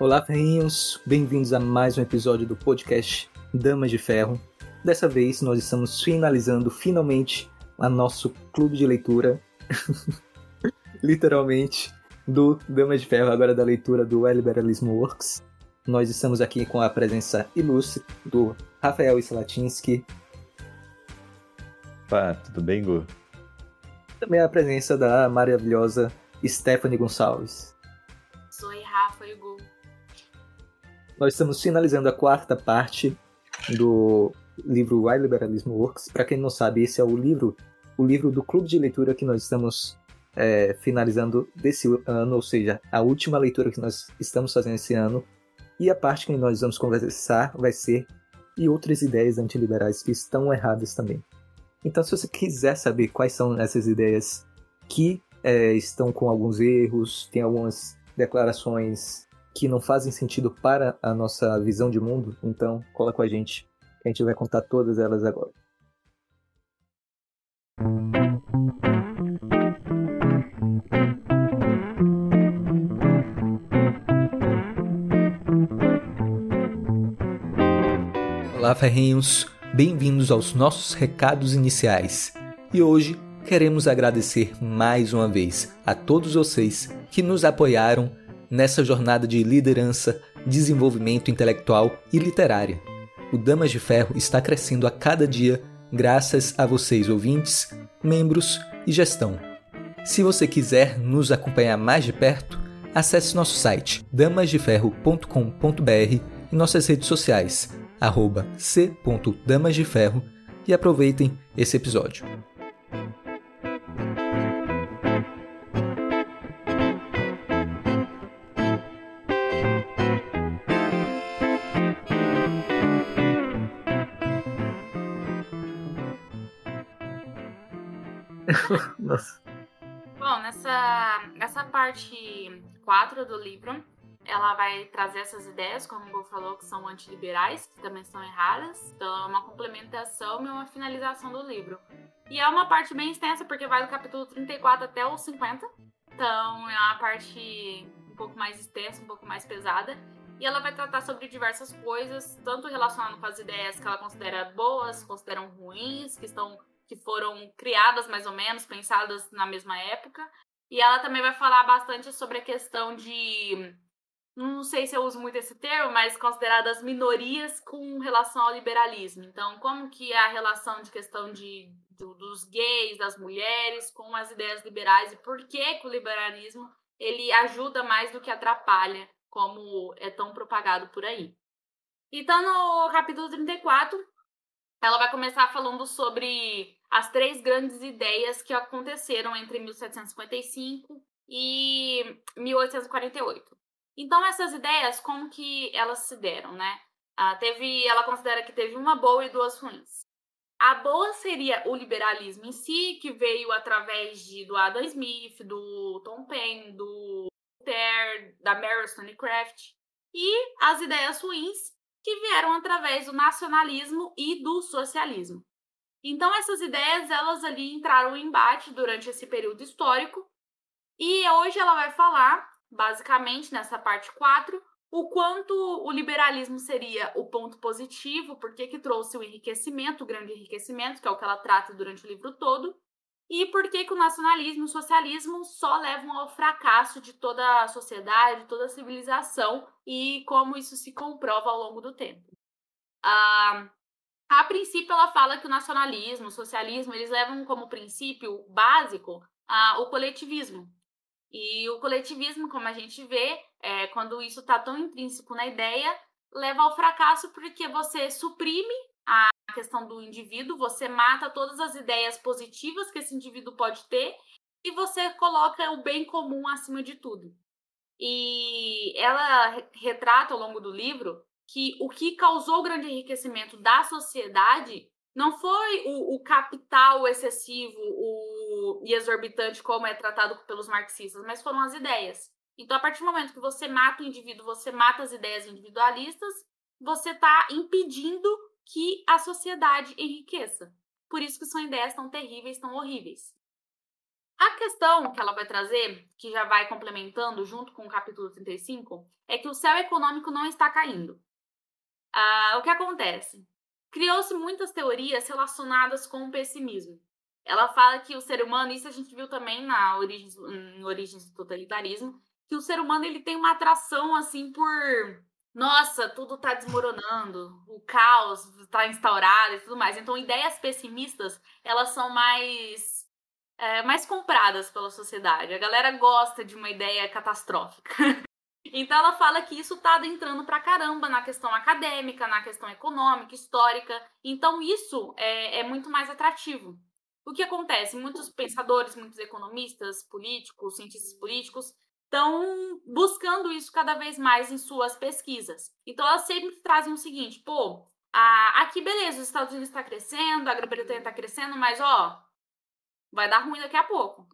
Olá, ferrinhos! Bem-vindos a mais um episódio do podcast Damas de Ferro. Dessa vez nós estamos finalizando finalmente a nosso clube de leitura, literalmente, do Damas de Ferro, agora da leitura do El Liberalismo Works. Nós estamos aqui com a presença ilustre do Rafael Slatinsky. Pá, tudo bem, Gu? Também a presença da maravilhosa Stephanie Gonçalves. Oi, Rafa e Gu. Nós estamos finalizando a quarta parte do livro Why Liberalismo Works. Para quem não sabe, esse é o livro, o livro do clube de leitura que nós estamos é, finalizando desse ano, ou seja, a última leitura que nós estamos fazendo esse ano. E a parte que nós vamos conversar vai ser e outras ideias antiliberais que estão erradas também. Então, se você quiser saber quais são essas ideias que é, estão com alguns erros, tem algumas declarações que não fazem sentido para a nossa visão de mundo, então cola com a gente, que a gente vai contar todas elas agora. Olá, ferrinhos! Bem-vindos aos nossos recados iniciais. E hoje queremos agradecer mais uma vez a todos vocês que nos apoiaram nessa jornada de liderança, desenvolvimento intelectual e literária. O Damas de Ferro está crescendo a cada dia graças a vocês, ouvintes, membros e gestão. Se você quiser nos acompanhar mais de perto, acesse nosso site damasdeferro.com.br e nossas redes sociais, c.damasdeferro e aproveitem esse episódio. Nossa. Bom, nessa, nessa parte 4 do livro, ela vai trazer essas ideias, como o Gol falou, que são antiliberais, que também são erradas. Então, é uma complementação e uma finalização do livro. E é uma parte bem extensa, porque vai do capítulo 34 até o 50. Então, é uma parte um pouco mais extensa, um pouco mais pesada. E ela vai tratar sobre diversas coisas, tanto relacionado com as ideias que ela considera boas, consideram ruins, que estão que foram criadas mais ou menos, pensadas na mesma época. E ela também vai falar bastante sobre a questão de. Não sei se eu uso muito esse termo, mas consideradas minorias com relação ao liberalismo. Então, como que é a relação de questão de, do, dos gays, das mulheres, com as ideias liberais e por que, que o liberalismo ele ajuda mais do que atrapalha, como é tão propagado por aí. Então, no capítulo 34, ela vai começar falando sobre as três grandes ideias que aconteceram entre 1755 e 1848. Então, essas ideias, como que elas se deram, né? Ah, teve, ela considera que teve uma boa e duas ruins. A boa seria o liberalismo em si, que veio através de, do Adam Smith, do Tom Paine, do Ter, da Mary Stonecraft. E as ideias ruins, que vieram através do nacionalismo e do socialismo. Então essas ideias elas ali entraram em embate durante esse período histórico. E hoje ela vai falar, basicamente nessa parte 4, o quanto o liberalismo seria o ponto positivo, porque que trouxe o enriquecimento, o grande enriquecimento, que é o que ela trata durante o livro todo, e por que, que o nacionalismo e o socialismo só levam ao fracasso de toda a sociedade, de toda a civilização, e como isso se comprova ao longo do tempo. Ah, a princípio, ela fala que o nacionalismo, o socialismo, eles levam como princípio básico o coletivismo. E o coletivismo, como a gente vê, é, quando isso está tão intrínseco na ideia, leva ao fracasso porque você suprime a questão do indivíduo, você mata todas as ideias positivas que esse indivíduo pode ter e você coloca o bem comum acima de tudo. E ela retrata ao longo do livro que o que causou o grande enriquecimento da sociedade não foi o, o capital excessivo o, e exorbitante, como é tratado pelos marxistas, mas foram as ideias. Então, a partir do momento que você mata o indivíduo, você mata as ideias individualistas, você está impedindo que a sociedade enriqueça. Por isso que são ideias tão terríveis, tão horríveis. A questão que ela vai trazer, que já vai complementando junto com o capítulo 35, é que o céu econômico não está caindo. Ah, o que acontece? Criou-se muitas teorias relacionadas com o pessimismo. Ela fala que o ser humano, isso a gente viu também na origem, em Origens do Totalitarismo, que o ser humano ele tem uma atração assim por nossa, tudo está desmoronando, o caos está instaurado e tudo mais. Então, ideias pessimistas, elas são mais é, mais compradas pela sociedade. A galera gosta de uma ideia catastrófica. então ela fala que isso está adentrando pra caramba na questão acadêmica, na questão econômica, histórica. Então isso é, é muito mais atrativo. O que acontece? Muitos pensadores, muitos economistas, políticos, cientistas políticos estão buscando isso cada vez mais em suas pesquisas. Então elas sempre trazem o seguinte, pô, a, aqui beleza, os Estados Unidos está crescendo, a Grã-Bretanha está crescendo, mas ó, vai dar ruim daqui a pouco.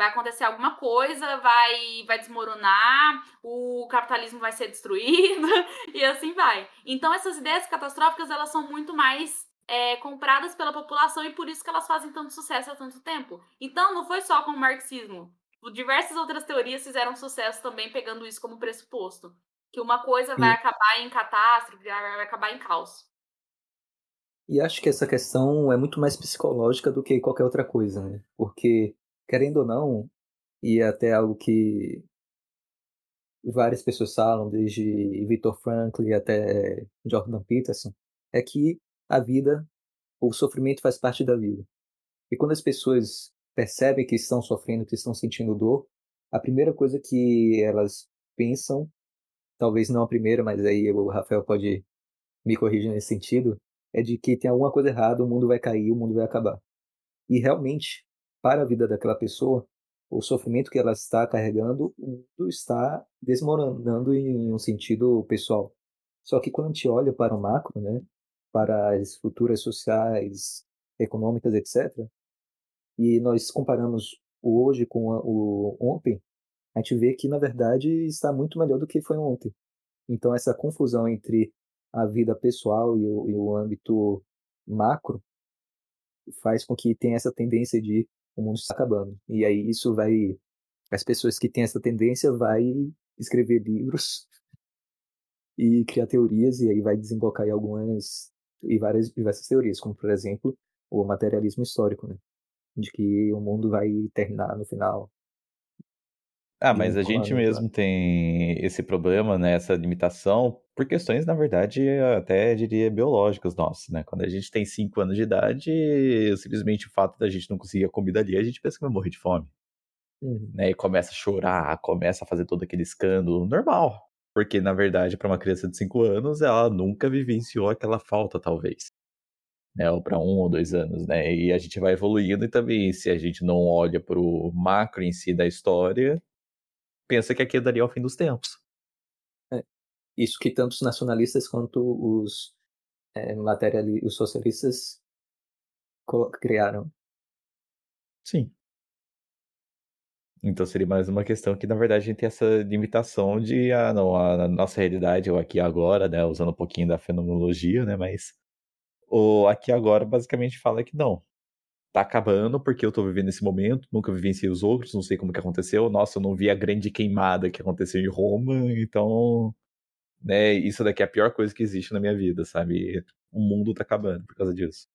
Vai acontecer alguma coisa, vai, vai desmoronar, o capitalismo vai ser destruído e assim vai. Então essas ideias catastróficas elas são muito mais é, compradas pela população e por isso que elas fazem tanto sucesso há tanto tempo. Então não foi só com o marxismo. Diversas outras teorias fizeram sucesso também pegando isso como pressuposto. Que uma coisa vai acabar em catástrofe, vai acabar em caos. E acho que essa questão é muito mais psicológica do que qualquer outra coisa, né? Porque, querendo ou não, e é até algo que várias pessoas falam, desde Viktor Frankl até Jordan Peterson, é que a vida, o sofrimento faz parte da vida. E quando as pessoas percebem que estão sofrendo, que estão sentindo dor, a primeira coisa que elas pensam, talvez não a primeira, mas aí o Rafael pode me corrigir nesse sentido, é de que tem alguma coisa errada, o mundo vai cair, o mundo vai acabar. E realmente, para a vida daquela pessoa, o sofrimento que ela está carregando, está desmoronando em um sentido pessoal. Só que quando a gente olha para o macro, né, para as estruturas sociais, econômicas, etc., e nós comparamos o hoje com o ontem, a gente vê que, na verdade, está muito melhor do que foi ontem. Então, essa confusão entre a vida pessoal e o, e o âmbito macro faz com que tenha essa tendência de o mundo está acabando. E aí isso vai as pessoas que têm essa tendência vai escrever livros e criar teorias e aí vai desembocar em algumas e várias diversas teorias, como por exemplo, o materialismo histórico, né? De que o mundo vai terminar no final ah, mas a gente mesmo tem esse problema, né, essa limitação, por questões, na verdade, até diria biológicas nossas, né? Quando a gente tem 5 anos de idade, simplesmente o fato da gente não conseguir a comida ali, a gente pensa que vai morrer de fome. Uhum. Né? E começa a chorar, começa a fazer todo aquele escândalo, normal. Porque, na verdade, para uma criança de 5 anos, ela nunca vivenciou aquela falta, talvez. Né, ou para um ou dois anos, né? E a gente vai evoluindo e também, se a gente não olha para o macro em si da história, pensa que aquilo daria o fim dos tempos. É, isso que tanto os nacionalistas quanto os é, os socialistas criaram. Sim. Então seria mais uma questão que, na verdade, a gente tem essa limitação de, ah, não, a, nossa realidade, o aqui agora, né, usando um pouquinho da fenomenologia, né, mas o aqui agora basicamente fala que não, tá acabando porque eu tô vivendo esse momento, nunca vivenciei os outros, não sei como que aconteceu. Nossa, eu não vi a grande queimada que aconteceu em Roma, então, né, isso daqui é a pior coisa que existe na minha vida, sabe? O mundo tá acabando por causa disso.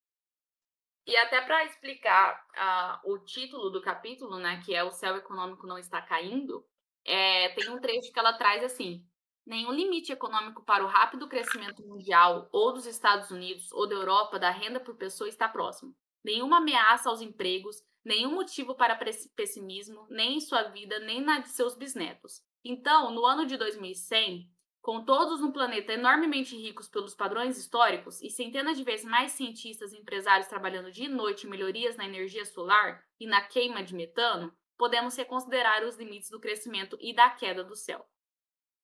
E até para explicar uh, o título do capítulo, né, que é o céu econômico não está caindo, é, tem um trecho que ela traz assim: nenhum limite econômico para o rápido crescimento mundial ou dos Estados Unidos ou da Europa da renda por pessoa está próximo nenhuma ameaça aos empregos, nenhum motivo para pessimismo, nem em sua vida, nem na de seus bisnetos. Então, no ano de 2100, com todos no planeta enormemente ricos pelos padrões históricos e centenas de vezes mais cientistas e empresários trabalhando dia e noite em melhorias na energia solar e na queima de metano, podemos reconsiderar os limites do crescimento e da queda do céu.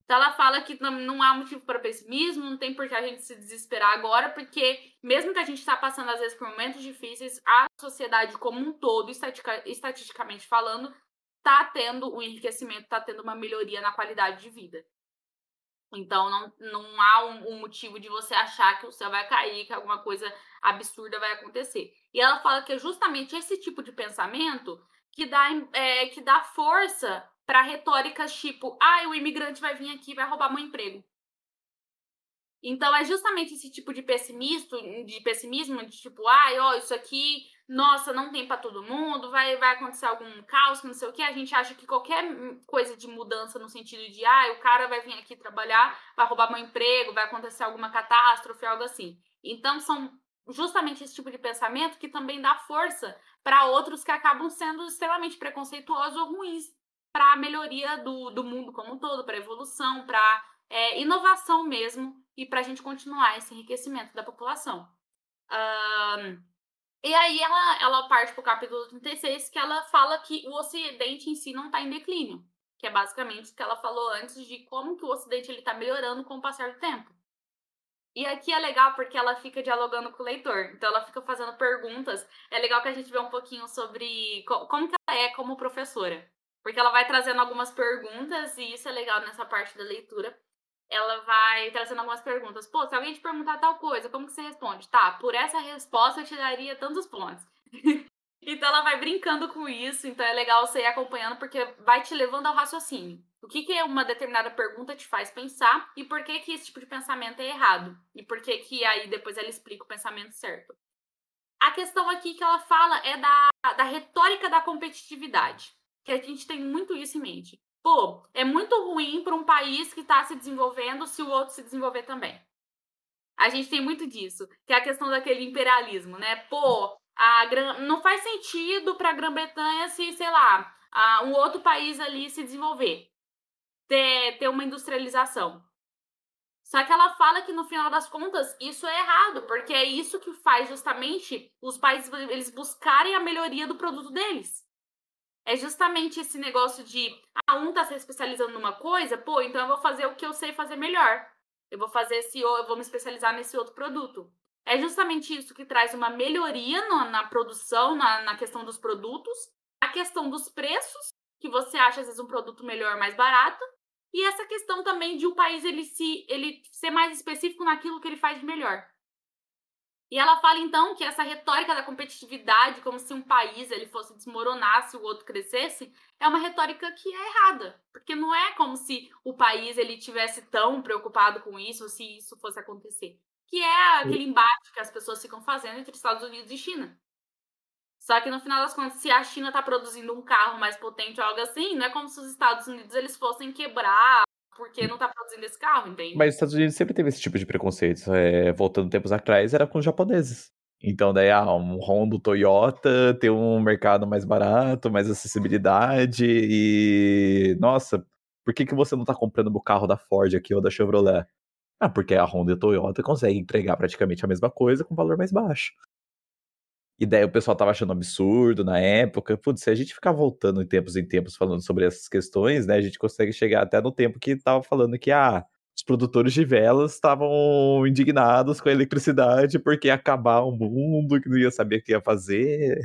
Então ela fala que não, não há motivo para pessimismo, não tem por que a gente se desesperar agora, porque mesmo que a gente está passando às vezes por momentos difíceis, a sociedade como um todo, estatica, estatisticamente falando, está tendo um enriquecimento, está tendo uma melhoria na qualidade de vida. Então não, não há um, um, motivo de você achar que o céu vai cair, que alguma coisa absurda vai acontecer. E ela fala que é justamente esse tipo de pensamento que dá, é, que dá força para retóricas tipo, ah, o imigrante vai vir aqui e vai roubar meu emprego. Então é justamente esse tipo de pessimismo, de pessimismo, de tipo, ai, ó, isso aqui, nossa, não tem para todo mundo, vai, vai acontecer algum caos, não sei o que. A gente acha que qualquer coisa de mudança no sentido de, ai, o cara vai vir aqui trabalhar, vai roubar meu emprego, vai acontecer alguma catástrofe, algo assim. Então são justamente esse tipo de pensamento que também dá força para outros que acabam sendo extremamente preconceituosos ou ruins para a melhoria do, do mundo como um todo, para evolução, para é, inovação mesmo e para a gente continuar esse enriquecimento da população. Um, e aí ela, ela parte para o capítulo 36, que ela fala que o Ocidente em si não está em declínio, que é basicamente o que ela falou antes de como que o Ocidente está melhorando com o passar do tempo. E aqui é legal porque ela fica dialogando com o leitor, então ela fica fazendo perguntas. É legal que a gente vê um pouquinho sobre como que ela é como professora. Porque ela vai trazendo algumas perguntas, e isso é legal nessa parte da leitura, ela vai trazendo algumas perguntas. Pô, se alguém te perguntar tal coisa, como que você responde? Tá, por essa resposta eu te daria tantos pontos. então ela vai brincando com isso, então é legal você ir acompanhando porque vai te levando ao raciocínio. O que, que uma determinada pergunta te faz pensar e por que, que esse tipo de pensamento é errado? E por que, que aí depois ela explica o pensamento certo. A questão aqui que ela fala é da, da retórica da competitividade, que a gente tem muito isso em mente. Pô, é muito ruim para um país que está se desenvolvendo se o outro se desenvolver também. A gente tem muito disso, que é a questão daquele imperialismo, né? Pô, a Gran... não faz sentido para a Grã-Bretanha se, sei lá, a, um outro país ali se desenvolver, ter, ter uma industrialização. Só que ela fala que no final das contas isso é errado, porque é isso que faz justamente os países eles buscarem a melhoria do produto deles. É justamente esse negócio de, ah, um tá se especializando numa coisa, pô, então eu vou fazer o que eu sei fazer melhor. Eu vou fazer esse, eu vou me especializar nesse outro produto. É justamente isso que traz uma melhoria no, na produção, na, na questão dos produtos, a questão dos preços, que você acha às vezes um produto melhor, mais barato, e essa questão também de o país ele se ele ser mais específico naquilo que ele faz de melhor. E ela fala então que essa retórica da competitividade, como se um país ele fosse desmoronar se o outro crescesse, é uma retórica que é errada, porque não é como se o país ele tivesse tão preocupado com isso, se isso fosse acontecer, que é aquele embate que as pessoas ficam fazendo entre Estados Unidos e China. Só que no final das contas, se a China está produzindo um carro mais potente ou algo assim, não é como se os Estados Unidos eles fossem quebrar porque não tá produzindo esse carro, entende? Mas os Estados Unidos sempre teve esse tipo de preconceito. É, voltando tempos atrás, era com os japoneses. Então, daí, ah, um Honda Toyota tem um mercado mais barato, mais acessibilidade e. Nossa, por que, que você não tá comprando o carro da Ford aqui ou da Chevrolet? Ah, porque a Honda e a Toyota conseguem entregar praticamente a mesma coisa com valor mais baixo. E daí o pessoal tava achando absurdo na época. Putz, se a gente ficar voltando em tempos em tempos falando sobre essas questões, né, a gente consegue chegar até no tempo que tava falando que, ah, os produtores de velas estavam indignados com a eletricidade porque ia acabar o mundo, que não ia saber o que ia fazer.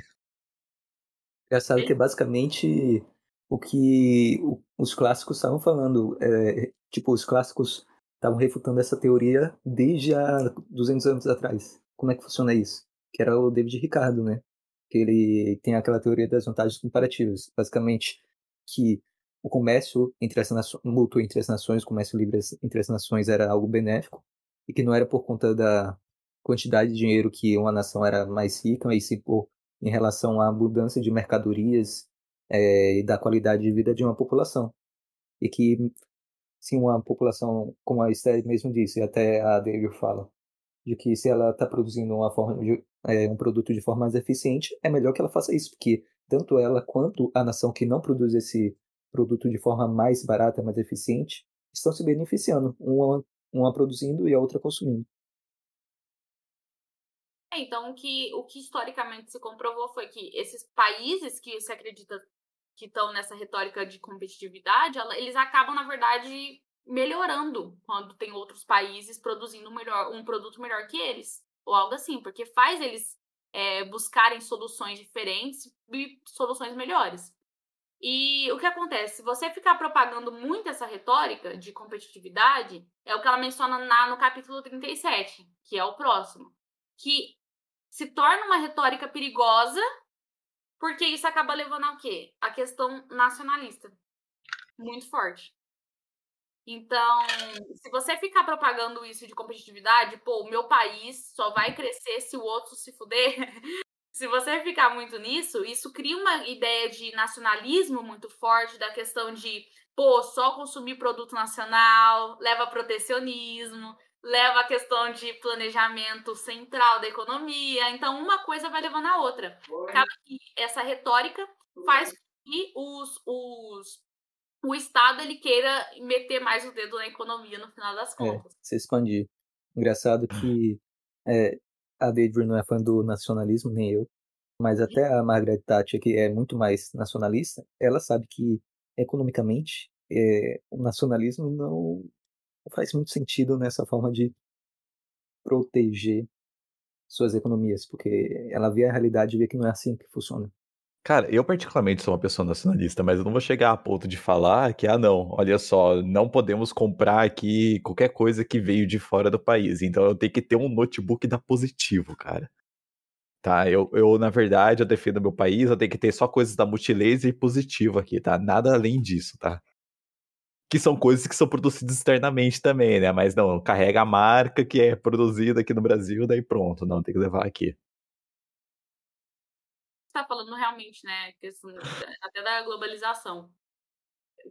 Engraçado que basicamente o que os clássicos estavam falando, é, tipo, os clássicos estavam refutando essa teoria desde há 200 anos atrás. Como é que funciona isso? Que era o David Ricardo, né? Que ele tem aquela teoria das vantagens comparativas, basicamente que o comércio entre as nações, mútuo entre as nações, o comércio livre entre as nações era algo benéfico e que não era por conta da quantidade de dinheiro que uma nação era mais rica, mas sim por em relação à abundância de mercadorias é, e da qualidade de vida de uma população. E que, se uma população, como a Esther mesmo disse, até a David fala, de que se ela está produzindo uma forma de, é, um produto de forma mais eficiente, é melhor que ela faça isso, porque tanto ela quanto a nação que não produz esse produto de forma mais barata, mais eficiente, estão se beneficiando, uma, uma produzindo e a outra consumindo. É, então, o que, o que historicamente se comprovou foi que esses países que se acredita que estão nessa retórica de competitividade, eles acabam, na verdade, melhorando quando tem outros países produzindo melhor, um produto melhor que eles, ou algo assim, porque faz eles é, buscarem soluções diferentes e soluções melhores. E o que acontece? Se você ficar propagando muito essa retórica de competitividade, é o que ela menciona na, no capítulo 37, que é o próximo, que se torna uma retórica perigosa Porque isso acaba levando ao quê? A questão nacionalista. Muito forte. Então, se você ficar propagando isso de competitividade, pô, o meu país só vai crescer se o outro se fuder. se você ficar muito nisso, isso cria uma ideia de nacionalismo muito forte, da questão de, pô, só consumir produto nacional, leva a protecionismo, leva a questão de planejamento central da economia. Então, uma coisa vai levando a outra. Acaba que essa retórica faz com que os, os, o Estado ele queira meter mais o dedo na economia no final das é, contas. É, se expandir. Engraçado que é, a Deidre não é fã do nacionalismo, nem eu. Mas até a Margaret Thatcher, que é muito mais nacionalista, ela sabe que economicamente é, o nacionalismo não faz muito sentido nessa forma de proteger suas economias, porque ela vê a realidade e vê que não é assim que funciona. Cara, eu particularmente sou uma pessoa nacionalista, mas eu não vou chegar a ponto de falar que, ah, não, olha só, não podemos comprar aqui qualquer coisa que veio de fora do país. Então eu tenho que ter um notebook da Positivo, cara. Tá, eu, eu na verdade, eu defendo meu país, eu tenho que ter só coisas da Multilaser e Positivo aqui, tá? Nada além disso, tá? que são coisas que são produzidas externamente também, né? Mas não, carrega a marca que é produzida aqui no Brasil, daí pronto, não, tem que levar aqui. Tá falando realmente, né? até da globalização.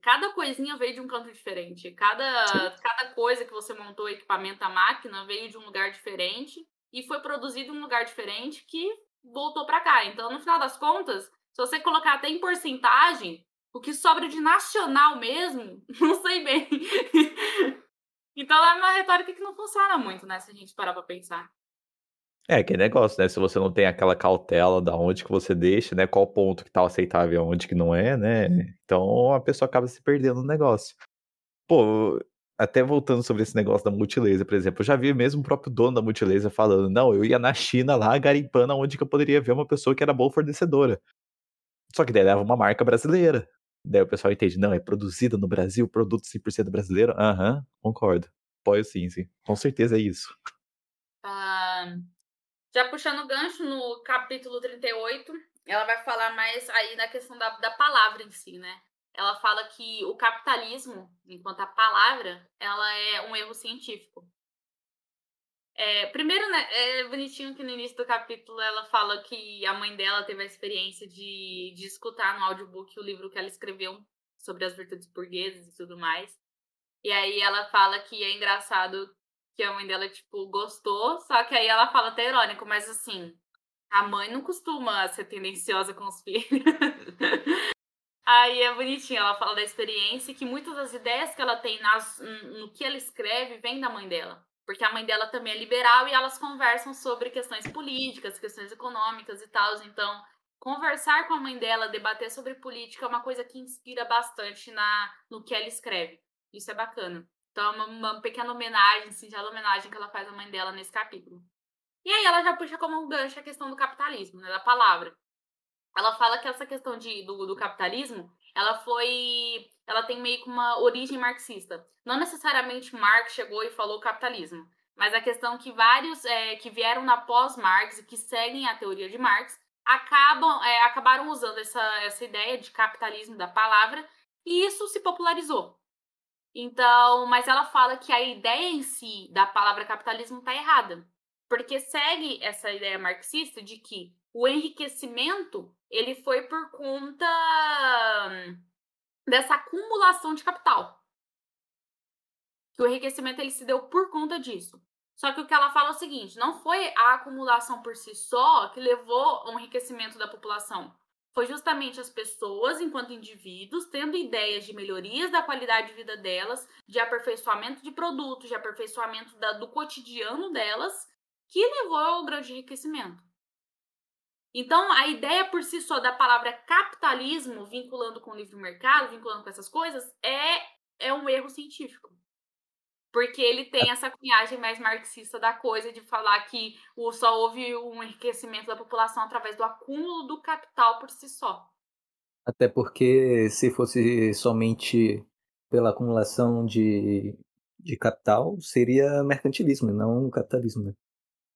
Cada coisinha veio de um canto diferente. Cada, cada coisa que você montou, equipamento, a máquina, veio de um lugar diferente e foi produzido em um lugar diferente que voltou para cá. Então, no final das contas, se você colocar até em porcentagem, o que sobra de nacional mesmo, não sei bem. então é uma retórica que não funciona muito, né? Se a gente parar pra pensar. É, que negócio, né? Se você não tem aquela cautela da onde que você deixa, né? Qual ponto que tá aceitável e onde que não é, né? Então a pessoa acaba se perdendo no negócio. Pô, até voltando sobre esse negócio da multilaser, por exemplo, eu já vi mesmo o próprio dono da multilaser falando, não, eu ia na China lá, garimpando onde que eu poderia ver uma pessoa que era boa fornecedora. Só que daí leva uma marca brasileira. Daí o pessoal entende, não, é produzida no Brasil, produto 100% brasileiro? Aham, uhum, concordo. Pode sim, sim. Com certeza é isso. Uh, já puxando o gancho no capítulo 38, ela vai falar mais aí da questão da, da palavra em si, né? Ela fala que o capitalismo, enquanto a palavra, ela é um erro científico. É, primeiro, né, é bonitinho que no início do capítulo ela fala que a mãe dela teve a experiência de, de escutar no audiobook o livro que ela escreveu sobre as virtudes burguesas e tudo mais. E aí ela fala que é engraçado que a mãe dela, tipo, gostou, só que aí ela fala até irônico, mas assim, a mãe não costuma ser tendenciosa com os filhos. aí é bonitinho, ela fala da experiência que muitas das ideias que ela tem nas, no que ela escreve vem da mãe dela porque a mãe dela também é liberal e elas conversam sobre questões políticas, questões econômicas e tal. Então, conversar com a mãe dela, debater sobre política é uma coisa que inspira bastante na no que ela escreve. Isso é bacana. Então, é uma, uma pequena homenagem, singela homenagem que ela faz à mãe dela nesse capítulo. E aí ela já puxa como um gancho a questão do capitalismo, né, da palavra. Ela fala que essa questão de, do, do capitalismo ela foi. Ela tem meio que uma origem marxista. Não necessariamente Marx chegou e falou capitalismo, mas a questão que vários é, que vieram na pós-Marx e que seguem a teoria de Marx acabam, é, acabaram usando essa, essa ideia de capitalismo da palavra e isso se popularizou. Então, mas ela fala que a ideia em si da palavra capitalismo está errada, porque segue essa ideia marxista de que o enriquecimento ele foi por conta dessa acumulação de capital. Que o enriquecimento ele se deu por conta disso. Só que o que ela fala é o seguinte: não foi a acumulação por si só que levou ao enriquecimento da população. Foi justamente as pessoas, enquanto indivíduos, tendo ideias de melhorias da qualidade de vida delas, de aperfeiçoamento de produtos, de aperfeiçoamento da, do cotidiano delas, que levou ao grande enriquecimento. Então, a ideia por si só da palavra capitalismo, vinculando com o livre mercado, vinculando com essas coisas, é, é um erro científico. Porque ele tem essa cunhagem mais marxista da coisa de falar que só houve um enriquecimento da população através do acúmulo do capital por si só. Até porque se fosse somente pela acumulação de, de capital, seria mercantilismo, não capitalismo, né?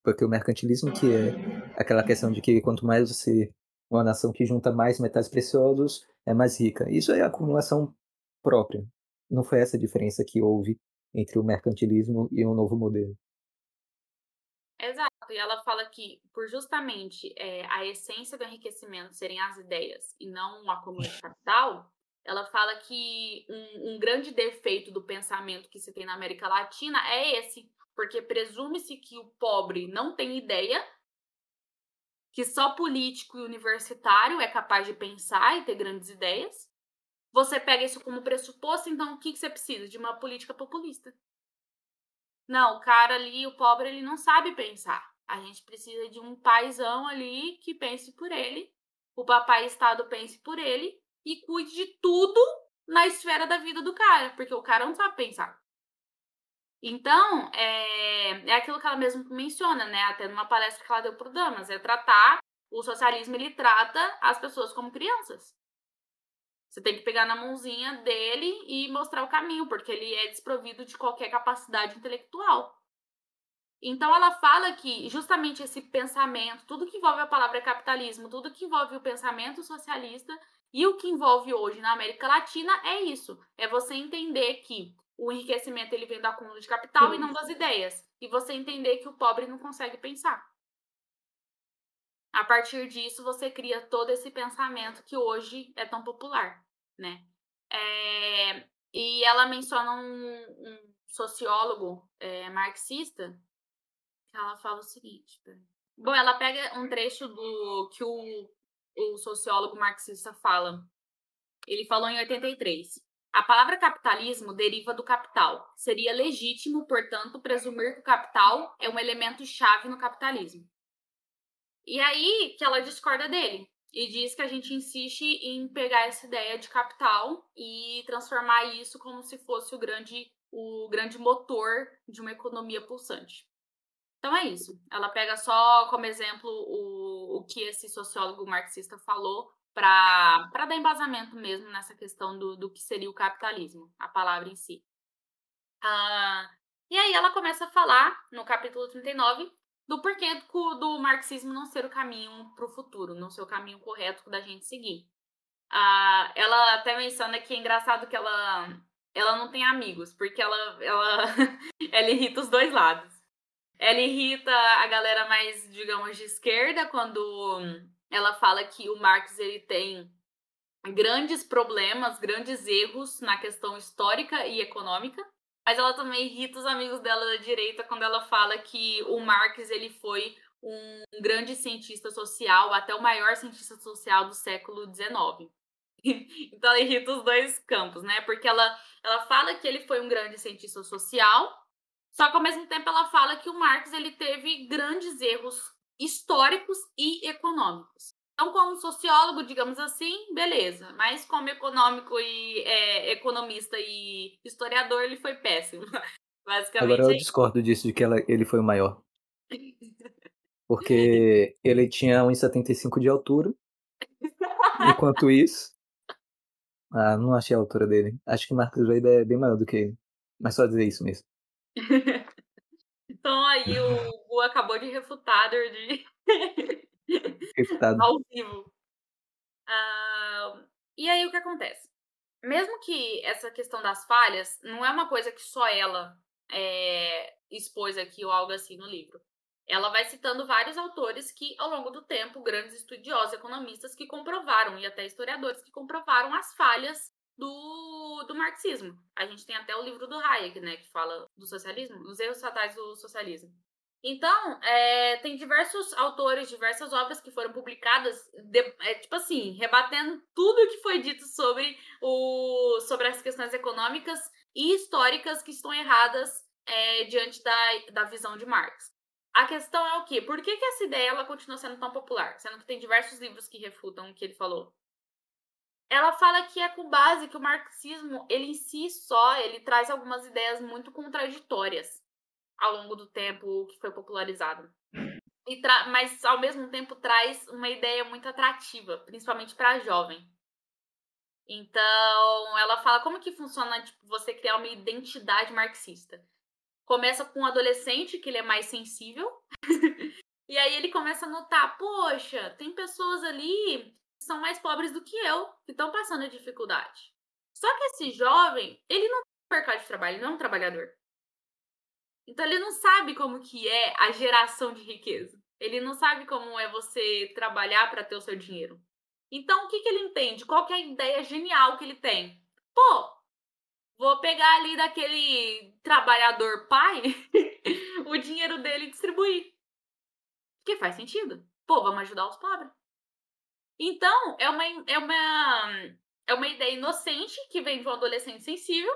Porque o mercantilismo que é aquela questão de que quanto mais você uma nação que junta mais metais preciosos é mais rica. Isso é acumulação própria. Não foi essa a diferença que houve entre o mercantilismo e o novo modelo. Exato. E ela fala que, por justamente é, a essência do enriquecimento serem as ideias e não o acúmulo de capital, ela fala que um, um, grande defeito do pensamento que se tem na América Latina é esse, porque presume-se que o pobre não tem ideia, que só político e universitário é capaz de pensar e ter grandes ideias. Você pega isso como pressuposto, então o que, que você precisa? De uma política populista. Não, o cara ali, o pobre, ele não sabe pensar. A gente precisa de um paizão ali que pense por ele, o papai Estado pense por ele e cuide de tudo na esfera da vida do cara, porque o cara não sabe pensar. Então, é, é aquilo que ela mesmo menciona, né? Até numa palestra que ela deu pro Damas, é tratar, o socialismo ele trata as pessoas como crianças. Você tem que pegar na mãozinha dele e mostrar o caminho, porque ele é desprovido de qualquer capacidade intelectual. Então ela fala que justamente esse pensamento, tudo que envolve a palavra capitalismo, tudo que envolve o pensamento socialista e o que envolve hoje na América Latina é isso, é você entender que o enriquecimento ele vem do acúmulo de capital Sim. e não das ideias, e você entender que o pobre não consegue pensar. A partir disso, você cria todo esse pensamento que hoje é tão popular, né? É, e ela menciona um, um sociólogo é, marxista ela fala o seguinte. Bom, ela pega um trecho do que o, o sociólogo marxista fala. Ele falou em 83. A palavra capitalismo deriva do capital. Seria legítimo, portanto, presumir que o capital é um elemento chave no capitalismo. E aí que ela discorda dele e diz que a gente insiste em pegar essa ideia de capital e transformar isso como se fosse o grande o grande motor de uma economia pulsante. Então é isso. Ela pega só como exemplo o, o que esse sociólogo marxista falou para dar embasamento mesmo nessa questão do, do que seria o capitalismo, a palavra em si. Ah, e aí ela começa a falar, no capítulo 39, do porquê do, do marxismo não ser o caminho para o futuro, não ser o caminho correto da gente seguir. Ah, ela até menciona que é engraçado que ela, ela não tem amigos, porque ela, ela, ela irrita os dois lados. Ela irrita a galera mais, digamos, de esquerda quando ela fala que o Marx ele tem grandes problemas, grandes erros na questão histórica e econômica. Mas ela também irrita os amigos dela da direita quando ela fala que o Marx ele foi um grande cientista social, até o maior cientista social do século XIX. então ela irrita os dois campos, né? Porque ela, ela fala que ele foi um grande cientista social, só que ao mesmo tempo ela fala que o Marx ele teve grandes erros históricos e econômicos. Então, como sociólogo, digamos assim, beleza. Mas como econômico e é, economista e historiador, ele foi péssimo. Basicamente. Agora eu é discordo disso de que ela, ele foi o maior. Porque ele tinha 1,75 de altura. Enquanto isso. Ah, não achei a altura dele. Acho que Marcos Weber é bem maior do que ele. Mas só dizer isso mesmo. então aí o Gu acabou de refutar de ao vivo. Uh, e aí o que acontece? Mesmo que essa questão das falhas não é uma coisa que só ela é, expôs aqui ou algo assim no livro. Ela vai citando vários autores que, ao longo do tempo, grandes estudiosos, economistas que comprovaram, e até historiadores que comprovaram as falhas do, do marxismo. A gente tem até o livro do Hayek, né, que fala do socialismo, os erros fatais do socialismo. Então, é, tem diversos autores, diversas obras que foram publicadas, de, é, tipo assim, rebatendo tudo o que foi dito sobre, o, sobre as questões econômicas e históricas que estão erradas é, diante da, da visão de Marx. A questão é o quê? Por que, que essa ideia ela continua sendo tão popular? Sendo que tem diversos livros que refutam o que ele falou ela fala que é com base que o marxismo, ele em si só, ele traz algumas ideias muito contraditórias ao longo do tempo que foi popularizado. E mas ao mesmo tempo traz uma ideia muito atrativa, principalmente para jovem. Então, ela fala como que funciona tipo, você criar uma identidade marxista. Começa com um adolescente, que ele é mais sensível, E aí ele começa a notar, poxa, tem pessoas ali que são mais pobres do que eu, que estão passando dificuldade. Só que esse jovem, ele não tem mercado de trabalho, ele não é um trabalhador. Então ele não sabe como que é a geração de riqueza. Ele não sabe como é você trabalhar para ter o seu dinheiro. Então o que, que ele entende? Qual que é a ideia genial que ele tem? Pô, vou pegar ali daquele trabalhador pai o dinheiro dele e distribuir. Que faz sentido. Pô, vamos ajudar os pobres. Então, é uma, é uma, é uma ideia inocente que vem de um adolescente sensível.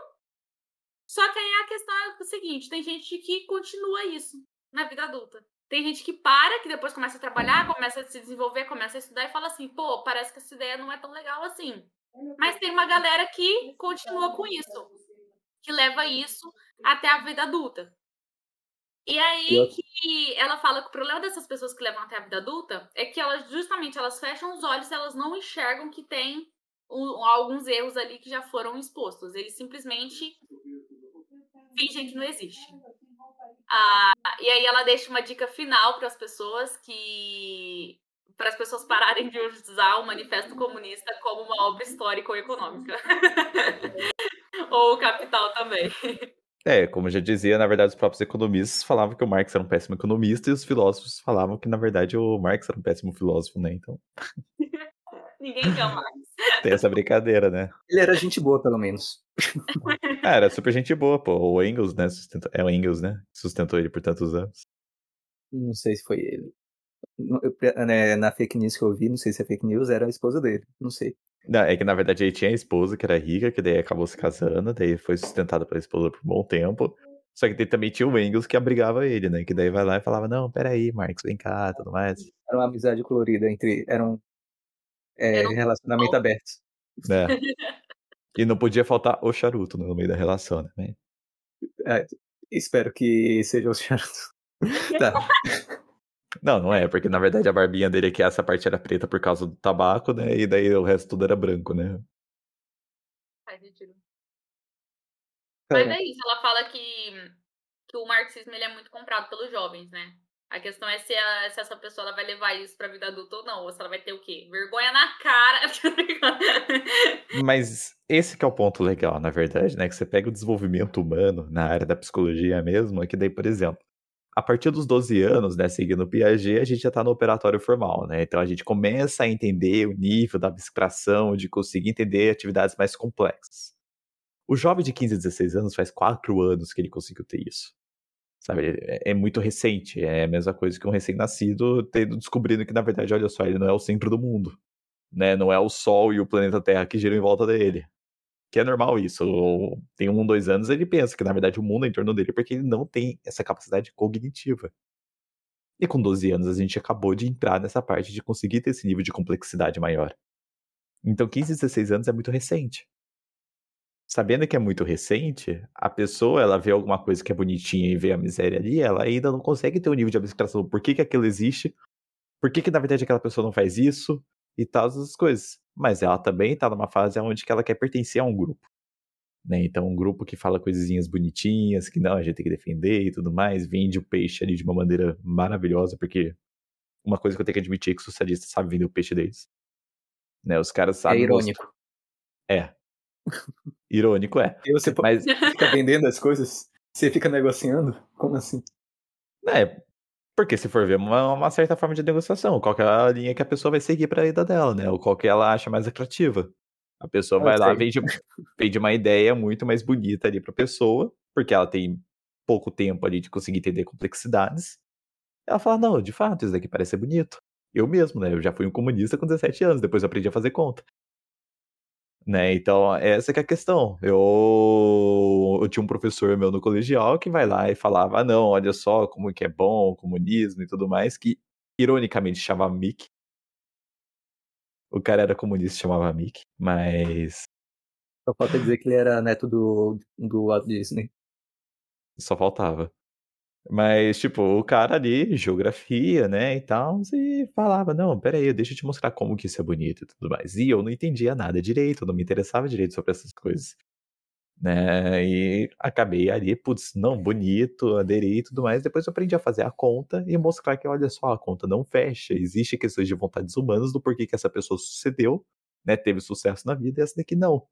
Só que aí a questão é o seguinte: tem gente que continua isso na vida adulta. Tem gente que para, que depois começa a trabalhar, começa a se desenvolver, começa a estudar e fala assim: pô, parece que essa ideia não é tão legal assim. Mas tem uma galera que continua com isso, que leva isso até a vida adulta. E aí que ela fala que o problema dessas pessoas que levam até a vida adulta é que elas justamente elas fecham os olhos, elas não enxergam que tem alguns erros ali que já foram expostos. Eles simplesmente fingem que não existe. Ah, e aí ela deixa uma dica final para as pessoas que para as pessoas pararem de usar o Manifesto Comunista como uma obra histórica ou econômica. ou o Capital também. É, como já dizia, na verdade, os próprios economistas falavam que o Marx era um péssimo economista e os filósofos falavam que, na verdade, o Marx era um péssimo filósofo, né? Então. Ninguém quer Marx. Tem essa brincadeira, né? Ele era gente boa, pelo menos. ah, era super gente boa, pô. O Engels, né? Sustentou... É o Engels, né? Sustentou ele por tantos anos. Não sei se foi ele. Né, na fake news que eu vi, não sei se é fake news, era a esposa dele. Não sei. Não, é que na verdade ele tinha a esposa que era rica, que daí acabou se casando, daí foi sustentada pela esposa por um bom tempo. Só que também tinha o Engels que abrigava ele, né? Que daí vai lá e falava, não, peraí, Marcos, vem cá, tudo mais. Era uma amizade colorida entre. Era um, é, um relacionamento aberto. É. E não podia faltar o charuto no meio da relação, né? É, espero que seja o charuto. tá. Não, não é, porque na verdade a barbinha dele aqui, essa parte era preta por causa do tabaco, né? E daí o resto tudo era branco, né? Faz sentido. Mas é isso, ela fala que, que o marxismo ele é muito comprado pelos jovens, né? A questão é se, a, se essa pessoa ela vai levar isso pra vida adulta ou não. Ou se ela vai ter o quê? Vergonha na cara. Mas esse que é o ponto legal, na verdade, né? Que você pega o desenvolvimento humano na área da psicologia mesmo, é que daí, por exemplo, a partir dos 12 anos, né, seguindo o Piaget, a gente já está no operatório formal, né? Então a gente começa a entender o nível da abstração, de conseguir entender atividades mais complexas. O jovem de 15 a 16 anos faz 4 anos que ele conseguiu ter isso. Sabe, é, é muito recente, é a mesma coisa que um recém-nascido tendo descobrindo que, na verdade, olha só, ele não é o centro do mundo. Né? Não é o Sol e o planeta Terra que giram em volta dele que é normal isso. Tem um, dois anos, ele pensa que na verdade o mundo é em torno dele porque ele não tem essa capacidade cognitiva. E com 12 anos a gente acabou de entrar nessa parte de conseguir ter esse nível de complexidade maior. Então 15, 16 anos é muito recente. Sabendo que é muito recente, a pessoa ela vê alguma coisa que é bonitinha e vê a miséria ali, ela ainda não consegue ter um nível de abstração. Por que, que aquilo existe? Por que, que na verdade aquela pessoa não faz isso? E tal, essas coisas mas ela também está numa fase onde que ela quer pertencer a um grupo. Né? Então, um grupo que fala coisinhas bonitinhas, que não, a gente tem que defender e tudo mais, vende o peixe ali de uma maneira maravilhosa, porque uma coisa que eu tenho que admitir é que socialista sabe vender o peixe deles. Né? Os caras sabem. É irônico. É. Irônico é. E você Mas... fica vendendo as coisas? Você fica negociando? Como assim? É, porque se for ver uma, uma certa forma de negociação, qual é a linha que a pessoa vai seguir para a ida dela, né? Ou qual que ela acha mais atrativa. A pessoa vai lá, vende, vende uma ideia muito mais bonita ali para a pessoa, porque ela tem pouco tempo ali de conseguir entender complexidades. Ela fala, não, de fato, isso daqui parece ser bonito. Eu mesmo, né? Eu já fui um comunista com 17 anos, depois aprendi a fazer conta. Né? Então, essa que é a questão. Eu, eu tinha um professor meu no colegial que vai lá e falava: ah, não, olha só como que é bom o comunismo e tudo mais, que ironicamente chamava Mick. O cara era comunista chamava Mick, mas. Só falta dizer que ele era neto do, do Walt Disney. Só faltava. Mas, tipo, o cara ali, geografia, né, e tal, e falava, não, peraí, deixa eu te mostrar como que isso é bonito e tudo mais. E eu não entendia nada direito, não me interessava direito sobre essas coisas. né? E acabei ali, putz, não, bonito, aderi e tudo mais. Depois eu aprendi a fazer a conta e mostrar que, olha só, a conta não fecha. Existem questões de vontades humanas do porquê que essa pessoa sucedeu, né? Teve sucesso na vida e essa daqui não.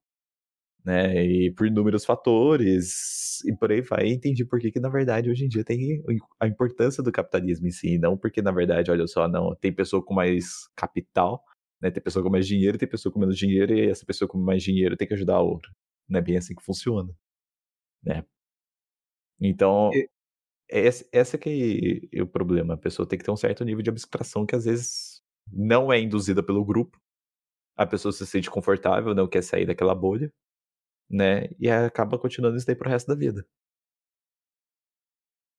Né, e por inúmeros fatores, e por aí vai, entendi por que, que na verdade hoje em dia tem a importância do capitalismo em si, não porque na verdade, olha só, não, tem pessoa com mais capital, né, tem pessoa com mais dinheiro, tem pessoa com menos dinheiro, e essa pessoa com mais dinheiro tem que ajudar a outra. Não é bem assim que funciona. Né? Então, e... esse, esse é que é o problema. A pessoa tem que ter um certo nível de abstração que às vezes não é induzida pelo grupo. A pessoa se sente confortável, não quer sair daquela bolha, né? E acaba continuando isso daí pro resto da vida.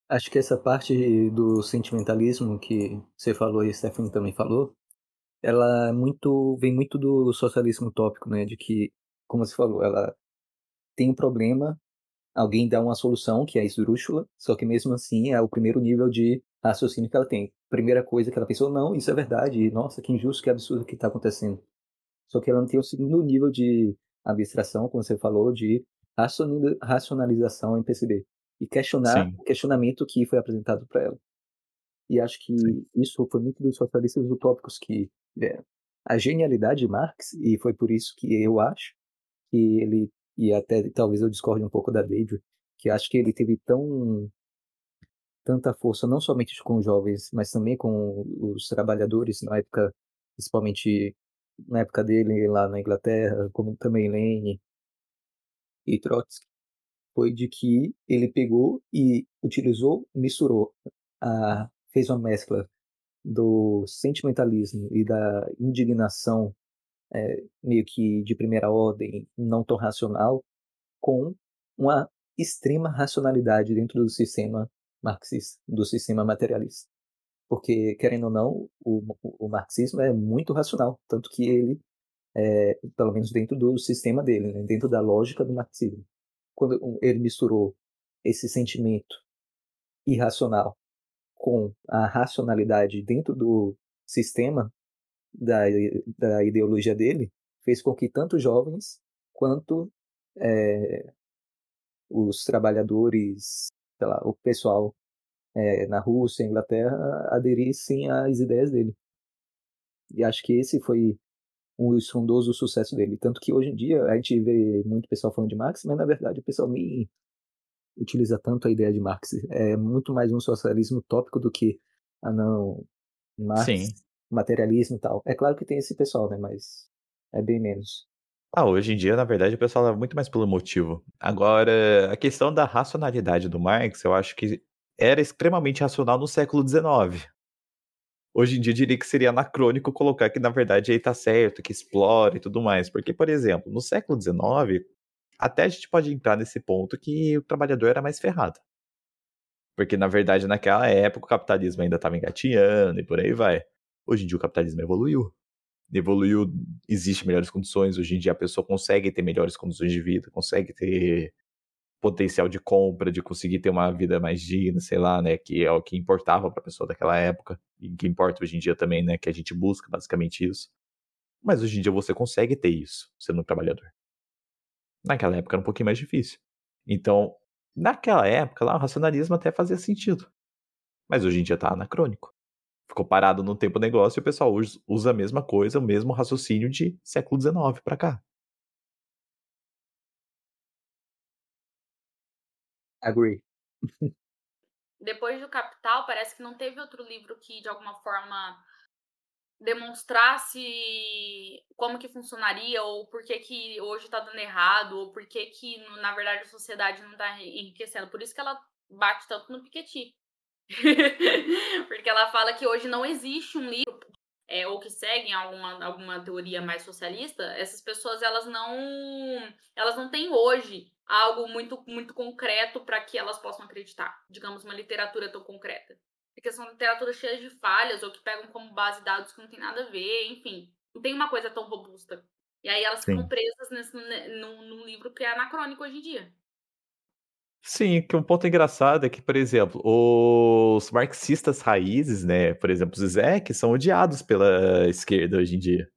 Acho que essa parte do sentimentalismo que você falou e Stephanie também falou, ela é muito vem muito do socialismo utópico, né? De que, como você falou, ela tem um problema, alguém dá uma solução, que é a esdrúxula, só que mesmo assim é o primeiro nível de raciocínio que ela tem. Primeira coisa que ela pensou, não, isso é verdade, nossa, que injusto, que absurdo que está acontecendo. Só que ela não tem o segundo nível de abstração, como você falou, de racionalização em perceber. E questionar Sim. o questionamento que foi apresentado para ela. E acho que Sim. isso foi muito dos socialistas utópicos que é, a genialidade de Marx, e foi por isso que eu acho que ele e até talvez eu discorde um pouco da David, que acho que ele teve tão tanta força não somente com os jovens, mas também com os trabalhadores na época, principalmente na época dele lá na Inglaterra, como também Lane e Trotsky, foi de que ele pegou e utilizou, misturou, a, fez uma mescla do sentimentalismo e da indignação é, meio que de primeira ordem, não tão racional, com uma extrema racionalidade dentro do sistema marxista, do sistema materialista. Porque, querendo ou não, o, o marxismo é muito racional, tanto que ele, é, pelo menos dentro do sistema dele, né, dentro da lógica do marxismo, quando ele misturou esse sentimento irracional com a racionalidade dentro do sistema, da, da ideologia dele fez com que tanto jovens quanto é, os trabalhadores, lá, o pessoal é, na Rússia, Inglaterra, aderissem às ideias dele. E acho que esse foi um estrondoso sucesso dele. Tanto que hoje em dia a gente vê muito pessoal falando de Marx, mas na verdade o pessoal nem utiliza tanto a ideia de Marx. É muito mais um socialismo utópico do que, ah não, Marx Sim materialismo e tal. É claro que tem esse pessoal, né? Mas é bem menos. Ah, hoje em dia, na verdade, o pessoal é muito mais pelo motivo. Agora, a questão da racionalidade do Marx, eu acho que era extremamente racional no século XIX. Hoje em dia, eu diria que seria anacrônico colocar que, na verdade, aí tá certo, que explora e tudo mais. Porque, por exemplo, no século XIX, até a gente pode entrar nesse ponto que o trabalhador era mais ferrado. Porque, na verdade, naquela época, o capitalismo ainda estava engatinhando e por aí vai. Hoje em dia o capitalismo evoluiu. Evoluiu, existe melhores condições. Hoje em dia a pessoa consegue ter melhores condições de vida, consegue ter potencial de compra, de conseguir ter uma vida mais digna, sei lá, né, que é o que importava para a pessoa daquela época e que importa hoje em dia também, né, que a gente busca basicamente isso. Mas hoje em dia você consegue ter isso sendo um trabalhador. Naquela época era um pouquinho mais difícil. Então, naquela época lá o racionalismo até fazia sentido. Mas hoje em dia tá anacrônico ficou parado no tempo negócio e o pessoal usa a mesma coisa, o mesmo raciocínio de século XIX para cá. Agree. Depois do Capital, parece que não teve outro livro que, de alguma forma, demonstrasse como que funcionaria, ou por que, que hoje está dando errado, ou por que, que, na verdade, a sociedade não está enriquecendo. Por isso que ela bate tanto no Piketty. Porque ela fala que hoje não existe um livro é, ou que seguem alguma, alguma teoria mais socialista, essas pessoas elas não elas não têm hoje algo muito muito concreto para que elas possam acreditar, digamos uma literatura tão concreta. Porque são literaturas cheias de falhas ou que pegam como base dados que não tem nada a ver, enfim, não tem uma coisa tão robusta. E aí elas Sim. ficam presas nesse, num, num livro que é anacrônico hoje em dia. Sim, que um ponto engraçado é que, por exemplo, os marxistas raízes, né, por exemplo, os Zizek, são odiados pela esquerda hoje em dia.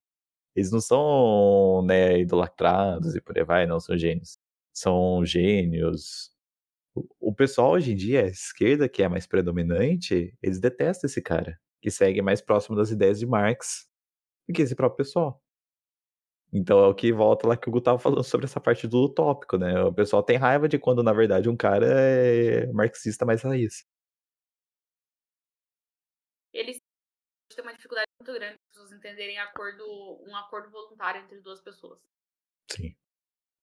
Eles não são, né, idolatrados e por aí vai, não são gênios. São gênios. O, pessoal hoje em dia, a esquerda, que é mais predominante, eles detestam esse cara, que segue mais próximo das ideias de Marx do que esse próprio pessoal. Então é o que volta lá que o Gu tava falando sobre essa parte do utópico, né? O pessoal tem raiva de quando, na verdade, um cara é marxista mais raiz. Eles têm uma dificuldade muito grande para as pessoas entenderem acordo, um acordo voluntário entre duas pessoas.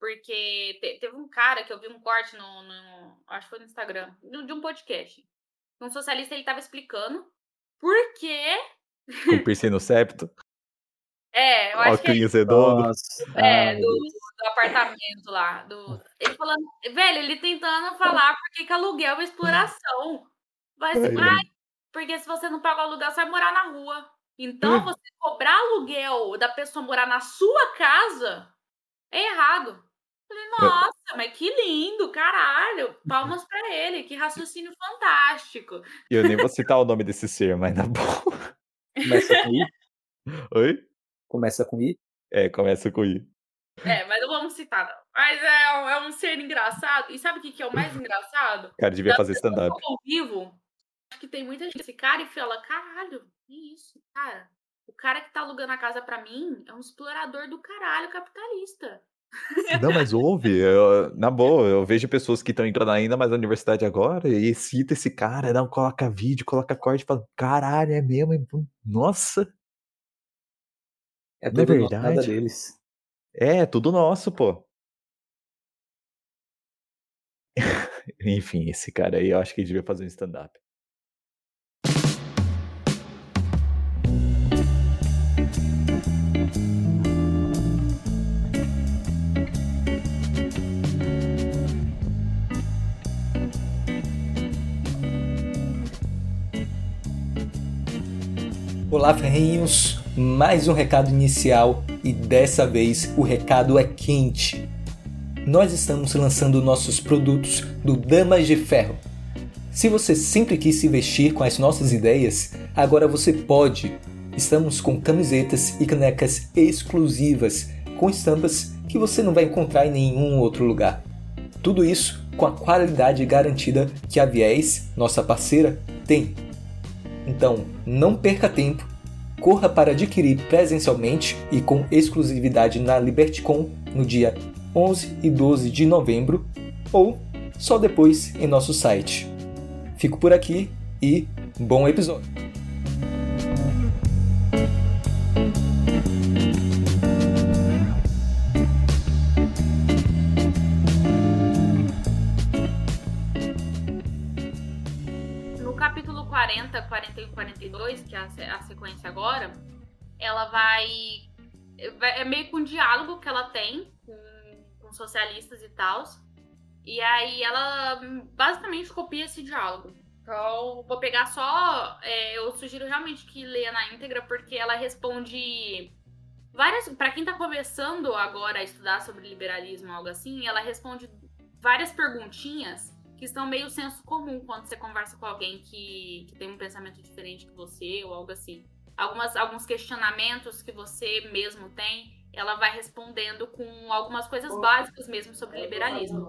Porque te, teve um cara que eu vi um corte no, no acho que foi no Instagram, de um podcast. Um socialista ele tava explicando por que o piercing no septo. É, eu acho que é, redondo. é do, do, apartamento lá. Do, ele falando, velho, ele tentando falar porque que aluguel é exploração. Ai, porque se você não paga o aluguel, você vai morar na rua. Então, você cobrar aluguel da pessoa morar na sua casa é errado. Falei, nossa, mas que lindo, caralho. Palmas para ele, que raciocínio fantástico. Eu nem vou citar o nome desse ser, mas na boa. Começa com I? Oi? Começa com I? É, começa com I. É, mas não vamos citar, não. Mas é, é um ser engraçado. E sabe o que, que é o mais engraçado? Cara devia da fazer stand-up. Ao vivo, acho que tem muita gente esse cara e fala: caralho, que isso, cara. O cara que tá alugando a casa pra mim é um explorador do caralho capitalista. Não, mas ouve, eu, na boa, eu vejo pessoas que estão entrando ainda mais na universidade agora e cita esse cara, não, coloca vídeo, coloca corte e fala, caralho, é mesmo, nossa. É tudo é verdade. nada deles. É, tudo nosso, pô. Enfim, esse cara aí eu acho que devia fazer um stand-up. Olá, ferrinhos! Mais um recado inicial e dessa vez o recado é quente. Nós estamos lançando nossos produtos do Damas de Ferro. Se você sempre quis se vestir com as nossas ideias, agora você pode. Estamos com camisetas e canecas exclusivas com estampas que você não vai encontrar em nenhum outro lugar. Tudo isso com a qualidade garantida que a Viés, nossa parceira, tem. Então, não perca tempo, corra para adquirir presencialmente e com exclusividade na LibertyCon no dia 11 e 12 de novembro ou só depois em nosso site. Fico por aqui e bom episódio! Que é a, a sequência agora, ela vai, É meio que um diálogo que ela tem com, com socialistas e tal. E aí ela basicamente copia esse diálogo. Então, vou pegar só. É, eu sugiro realmente que leia na íntegra, porque ela responde várias. para quem tá começando agora a estudar sobre liberalismo algo assim, ela responde várias perguntinhas que estão meio senso comum quando você conversa com alguém que, que tem um pensamento diferente que você ou algo assim. Algumas, alguns questionamentos que você mesmo tem, ela vai respondendo com algumas coisas básicas mesmo sobre liberalismo.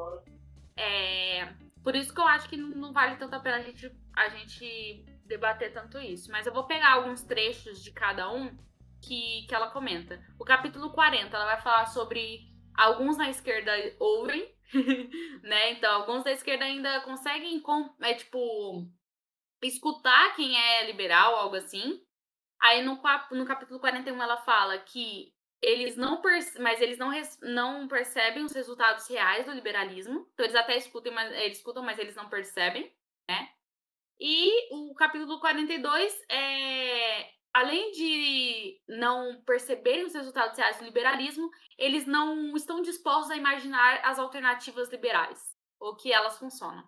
É, por isso que eu acho que não vale tanto a pena a gente, a gente debater tanto isso. Mas eu vou pegar alguns trechos de cada um que, que ela comenta. O capítulo 40, ela vai falar sobre alguns na esquerda ouvem né? Então, alguns da esquerda ainda conseguem, é, tipo, escutar quem é liberal, algo assim. Aí no, no capítulo 41 ela fala que eles não mas eles não, não percebem os resultados reais do liberalismo. Então eles até escutam, mas eles escutam, mas eles não percebem, né? E o capítulo 42 é além de não perceberem os resultados reais do liberalismo, eles não estão dispostos a imaginar as alternativas liberais, ou que elas funcionam.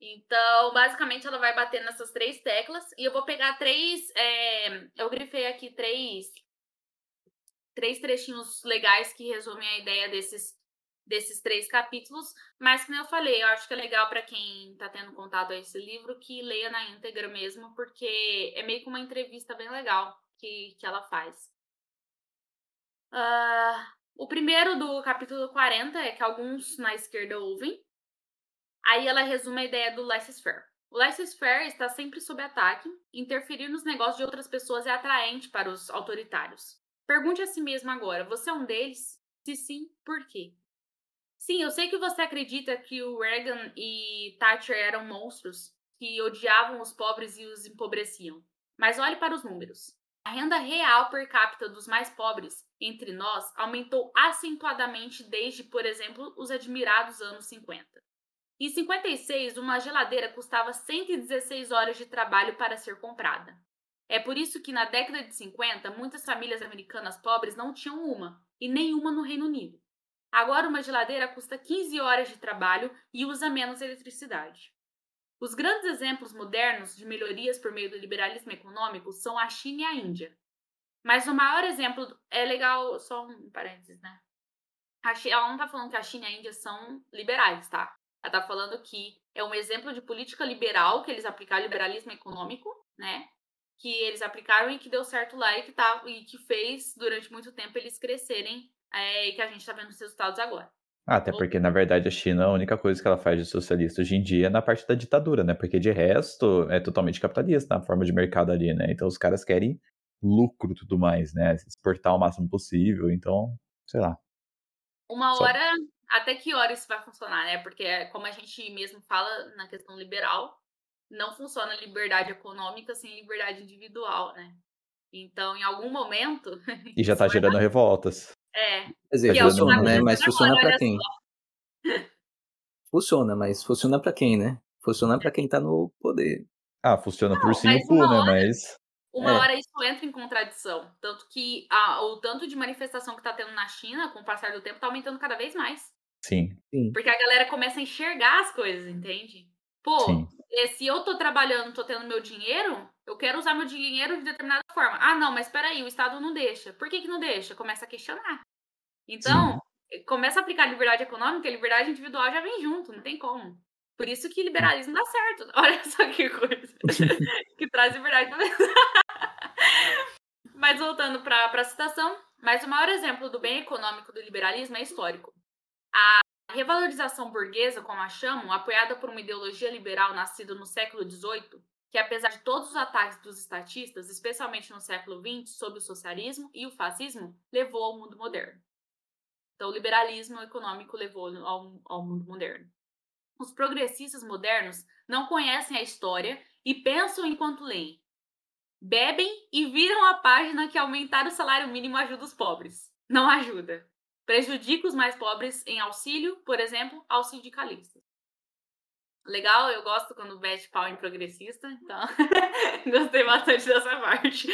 Então, basicamente, ela vai bater nessas três teclas e eu vou pegar três. É, eu grifei aqui três, três trechinhos legais que resumem a ideia desses desses três capítulos, mas como eu falei, eu acho que é legal para quem está tendo contato a esse livro que leia na íntegra mesmo, porque é meio que uma entrevista bem legal que, que ela faz. Uh, O primeiro do capítulo 40 é que alguns na esquerda ouvem. Aí ela resume a ideia do laissez-faire. O laissez-faire está sempre sob ataque, interferir nos negócios de outras pessoas é atraente para os autoritários. Pergunte a si mesmo agora: você é um deles? Se sim, por quê? Sim, eu sei que você acredita que o Reagan e Thatcher eram monstros que odiavam os pobres e os empobreciam. Mas olhe para os números. A renda real per capita dos mais pobres entre nós aumentou acentuadamente desde, por exemplo, os admirados anos 50. Em 56, uma geladeira custava 116 horas de trabalho para ser comprada. É por isso que na década de 50, muitas famílias americanas pobres não tinham uma, e nenhuma no Reino Unido. Agora, uma geladeira custa 15 horas de trabalho e usa menos eletricidade. Os grandes exemplos modernos de melhorias por meio do liberalismo econômico são a China e a Índia. Mas o maior exemplo é legal, só um parênteses, né? China, ela não tá falando que a China e a Índia são liberais, tá? Ela tá falando que é um exemplo de política liberal que eles aplicaram, liberalismo econômico, né? Que eles aplicaram e que deu certo lá e que, tá, e que fez durante muito tempo eles crescerem é, e que a gente tá vendo os resultados agora. Ah, até porque, na verdade, a China, a única coisa que ela faz de socialista hoje em dia é na parte da ditadura, né? Porque de resto é totalmente capitalista na forma de mercado ali, né? Então os caras querem lucro e tudo mais, né? Exportar o máximo possível, então, sei lá. Uma hora, Só... até que hora isso vai funcionar, né? Porque, como a gente mesmo fala na questão liberal, não funciona liberdade econômica sem liberdade individual, né? Então, em algum momento. E já tá gerando revoltas. É. Mas é, funciona, né? Mas funciona para quem? Funciona, mas funciona para quem, né? Funciona para quem tá no poder. Ah, funciona não, por sim e por, né? Hora, mas. Uma é. hora isso entra em contradição. Tanto que a, o tanto de manifestação que tá tendo na China, com o passar do tempo, tá aumentando cada vez mais. Sim. sim. Porque a galera começa a enxergar as coisas, entende? Pô, sim. Eh, se eu tô trabalhando, tô tendo meu dinheiro, eu quero usar meu dinheiro de determinada forma. Ah, não, mas peraí, o Estado não deixa. Por que, que não deixa? Começa a questionar. Então, Sim. começa a aplicar liberdade econômica, a liberdade individual já vem junto, não tem como. Por isso que liberalismo dá certo. Olha só que coisa. que traz liberdade. Mas voltando para a citação, mas o maior exemplo do bem econômico do liberalismo é histórico. A revalorização burguesa, como a chamam, apoiada por uma ideologia liberal nascida no século XVIII, que apesar de todos os ataques dos estatistas, especialmente no século XX, sobre o socialismo e o fascismo, levou ao mundo moderno. Então, o liberalismo econômico levou ao, ao mundo moderno. Os progressistas modernos não conhecem a história e pensam enquanto leem. Bebem e viram a página que aumentar o salário mínimo ajuda os pobres. Não ajuda. Prejudica os mais pobres em auxílio, por exemplo, aos sindicalistas. Legal, eu gosto quando bate pau em progressista, então gostei bastante dessa parte.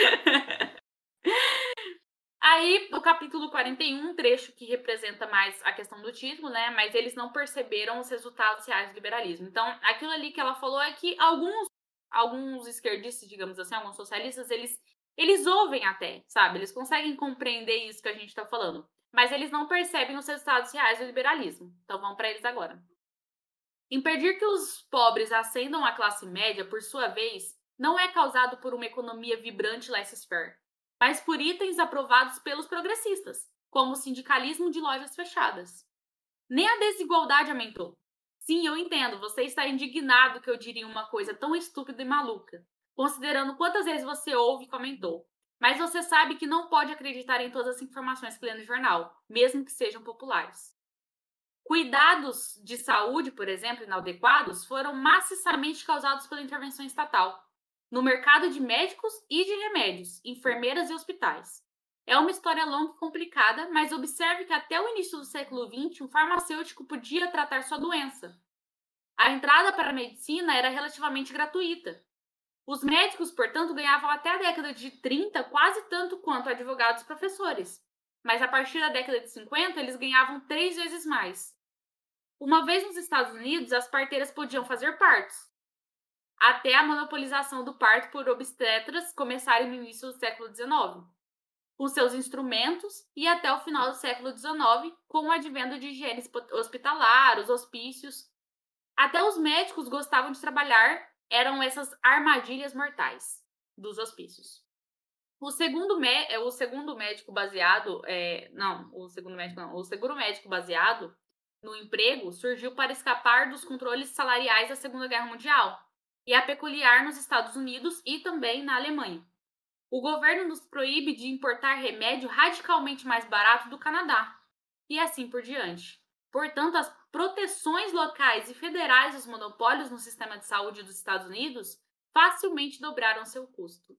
Aí, o capítulo 41, um trecho que representa mais a questão do título, né? Mas eles não perceberam os resultados reais do liberalismo. Então, aquilo ali que ela falou é que alguns, alguns esquerdistas, digamos assim, alguns socialistas, eles, eles ouvem até, sabe? Eles conseguem compreender isso que a gente tá falando. Mas eles não percebem os resultados reais do liberalismo. Então, vamos para eles agora. Impedir que os pobres ascendam à classe média, por sua vez, não é causado por uma economia vibrante laissez-faire, mas por itens aprovados pelos progressistas, como o sindicalismo de lojas fechadas. Nem a desigualdade aumentou. Sim, eu entendo, você está indignado que eu diria uma coisa tão estúpida e maluca, considerando quantas vezes você ouve e comentou. Mas você sabe que não pode acreditar em todas as informações que lê no jornal, mesmo que sejam populares. Cuidados de saúde, por exemplo, inadequados, foram maciçamente causados pela intervenção estatal, no mercado de médicos e de remédios, enfermeiras e hospitais. É uma história longa e complicada, mas observe que até o início do século XX, um farmacêutico podia tratar sua doença. A entrada para a medicina era relativamente gratuita. Os médicos, portanto, ganhavam até a década de 30 quase tanto quanto advogados e professores. Mas a partir da década de 50, eles ganhavam três vezes mais. Uma vez nos Estados Unidos, as parteiras podiam fazer partos, até a monopolização do parto por obstetras começarem no início do século XIX, com seus instrumentos, e até o final do século XIX, com o advento de higiene hospitalar, os hospícios. Até os médicos gostavam de trabalhar, eram essas armadilhas mortais dos hospícios. O segundo, é, o segundo médico baseado, é, não, o segundo médico não, o seguro médico baseado no emprego surgiu para escapar dos controles salariais da Segunda Guerra Mundial e é peculiar nos Estados Unidos e também na Alemanha. O governo nos proíbe de importar remédio radicalmente mais barato do Canadá e assim por diante. Portanto, as proteções locais e federais dos monopólios no sistema de saúde dos Estados Unidos facilmente dobraram seu custo.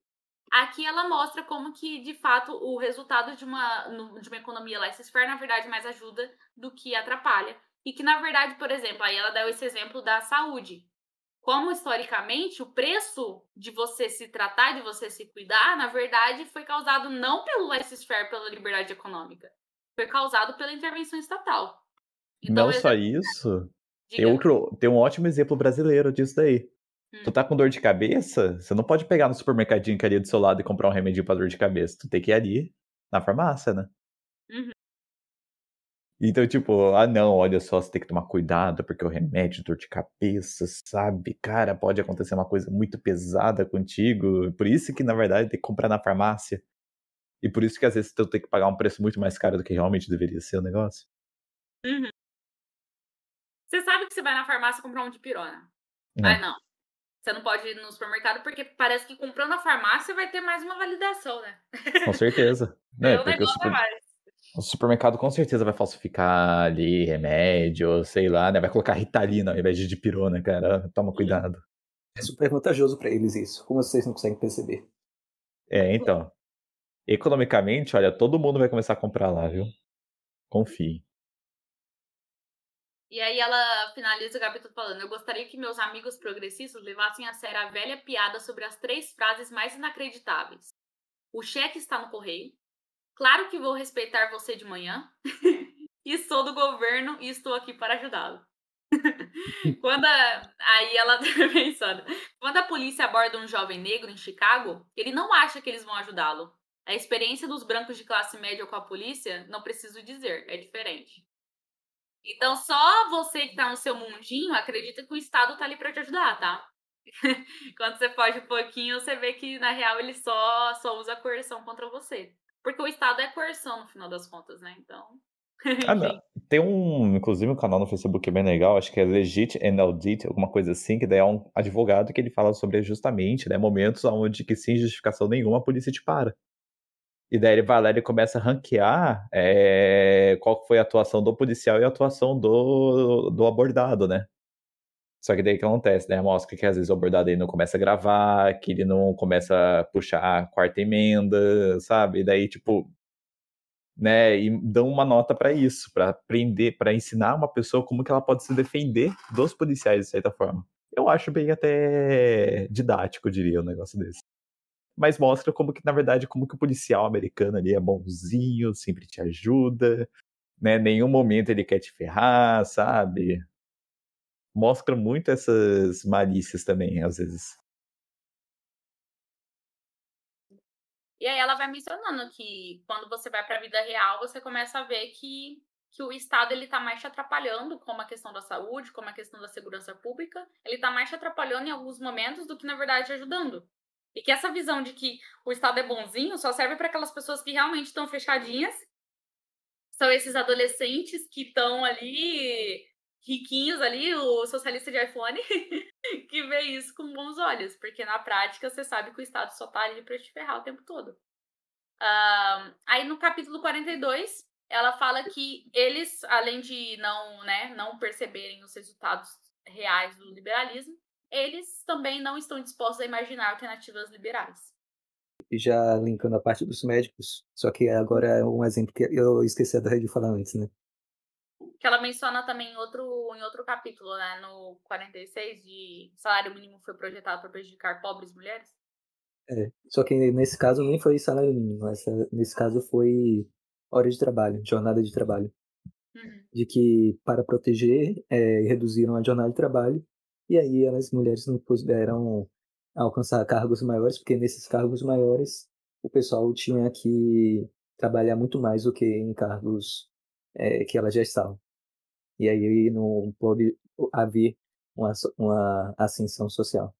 Aqui ela mostra como que, de fato, o resultado de uma, de uma economia laissez-faire, na verdade, mais ajuda do que atrapalha. E que, na verdade, por exemplo, aí ela deu esse exemplo da saúde. Como, historicamente, o preço de você se tratar, de você se cuidar, na verdade, foi causado não pelo laissez-faire, pela liberdade econômica. Foi causado pela intervenção estatal. Então, não só isso. Tem, outro, tem um ótimo exemplo brasileiro disso daí. Hum. Tu tá com dor de cabeça, você não pode pegar no supermercadinho que é ali do seu lado e comprar um remedinho pra dor de cabeça. Tu tem que ir ali na farmácia, né? Uhum. Então, tipo, ah não, olha só, você tem que tomar cuidado, porque o remédio, dor de cabeça, sabe? Cara, pode acontecer uma coisa muito pesada contigo. Por isso que, na verdade, tem que comprar na farmácia. E por isso que às vezes tu tem que pagar um preço muito mais caro do que realmente deveria ser o negócio. Uhum. Você sabe que você vai na farmácia comprar um de pirona. Não. Ah, não. Você não pode ir no supermercado porque parece que comprando a farmácia vai ter mais uma validação, né? Com certeza. é, porque o, super... o, supermercado com certeza vai falsificar ali remédio, sei lá, né? Vai colocar ritalina ao invés de dipirona, cara. Toma cuidado. É super vantajoso para eles isso. Como vocês não conseguem perceber? É, então. Economicamente, olha, todo mundo vai começar a comprar lá, viu? Confie. E aí ela finaliza o capítulo falando: Eu gostaria que meus amigos progressistas levassem a sério a velha piada sobre as três frases mais inacreditáveis. O cheque está no correio. Claro que vou respeitar você de manhã. e sou do governo e estou aqui para ajudá-lo. quando a, aí ela tá pensando, quando a polícia aborda um jovem negro em Chicago, ele não acha que eles vão ajudá-lo. A experiência dos brancos de classe média com a polícia, não preciso dizer, é diferente. Então, só você que tá no seu mundinho acredita que o Estado tá ali para te ajudar, tá? Quando você foge um pouquinho, você vê que, na real, ele só, só usa coerção contra você. Porque o Estado é coerção, no final das contas, né? Então. ah. Tem um, inclusive, um canal no Facebook bem legal, acho que é Legit and Audit, alguma coisa assim, que daí é um advogado que ele fala sobre justamente, né, momentos onde que sem justificação nenhuma a polícia te para. E daí ele vai lá e começa a ranquear é, qual foi a atuação do policial e a atuação do, do abordado, né? Só que daí que acontece, né? Mostra que às vezes o abordado aí não começa a gravar, que ele não começa a puxar a quarta emenda, sabe? E daí, tipo, né? E dão uma nota para isso, para aprender, para ensinar uma pessoa como que ela pode se defender dos policiais de certa forma. Eu acho bem até didático, diria, um negócio desse mas mostra como que, na verdade, como que o policial americano ali é bonzinho, sempre te ajuda, né? Nenhum momento ele quer te ferrar, sabe? Mostra muito essas malícias também, às vezes. E aí ela vai mencionando que quando você vai para a vida real, você começa a ver que, que o Estado ele tá mais te atrapalhando, como a questão da saúde, como a questão da segurança pública, ele tá mais te atrapalhando em alguns momentos do que na verdade ajudando. E que essa visão de que o Estado é bonzinho só serve para aquelas pessoas que realmente estão fechadinhas. São esses adolescentes que estão ali, riquinhos ali, o socialista de iPhone, que vê isso com bons olhos. Porque na prática você sabe que o Estado só tá ali para te ferrar o tempo todo. Uh, aí no capítulo 42, ela fala que eles, além de não, né, não perceberem os resultados reais do liberalismo, eles também não estão dispostos a imaginar alternativas liberais. Já linkando a parte dos médicos, só que agora é um exemplo que eu esqueci até de falar antes, né? Que ela menciona também em outro, em outro capítulo, né? No 46, de salário mínimo foi projetado para prejudicar pobres mulheres. É, só que nesse caso nem foi salário mínimo, mas nesse caso foi hora de trabalho, jornada de trabalho. Uhum. De que para proteger, é, reduziram a jornada de trabalho e aí as mulheres não puderam alcançar cargos maiores, porque nesses cargos maiores o pessoal tinha que trabalhar muito mais do que em cargos é, que elas já estavam. E aí não pôde haver uma, uma ascensão social.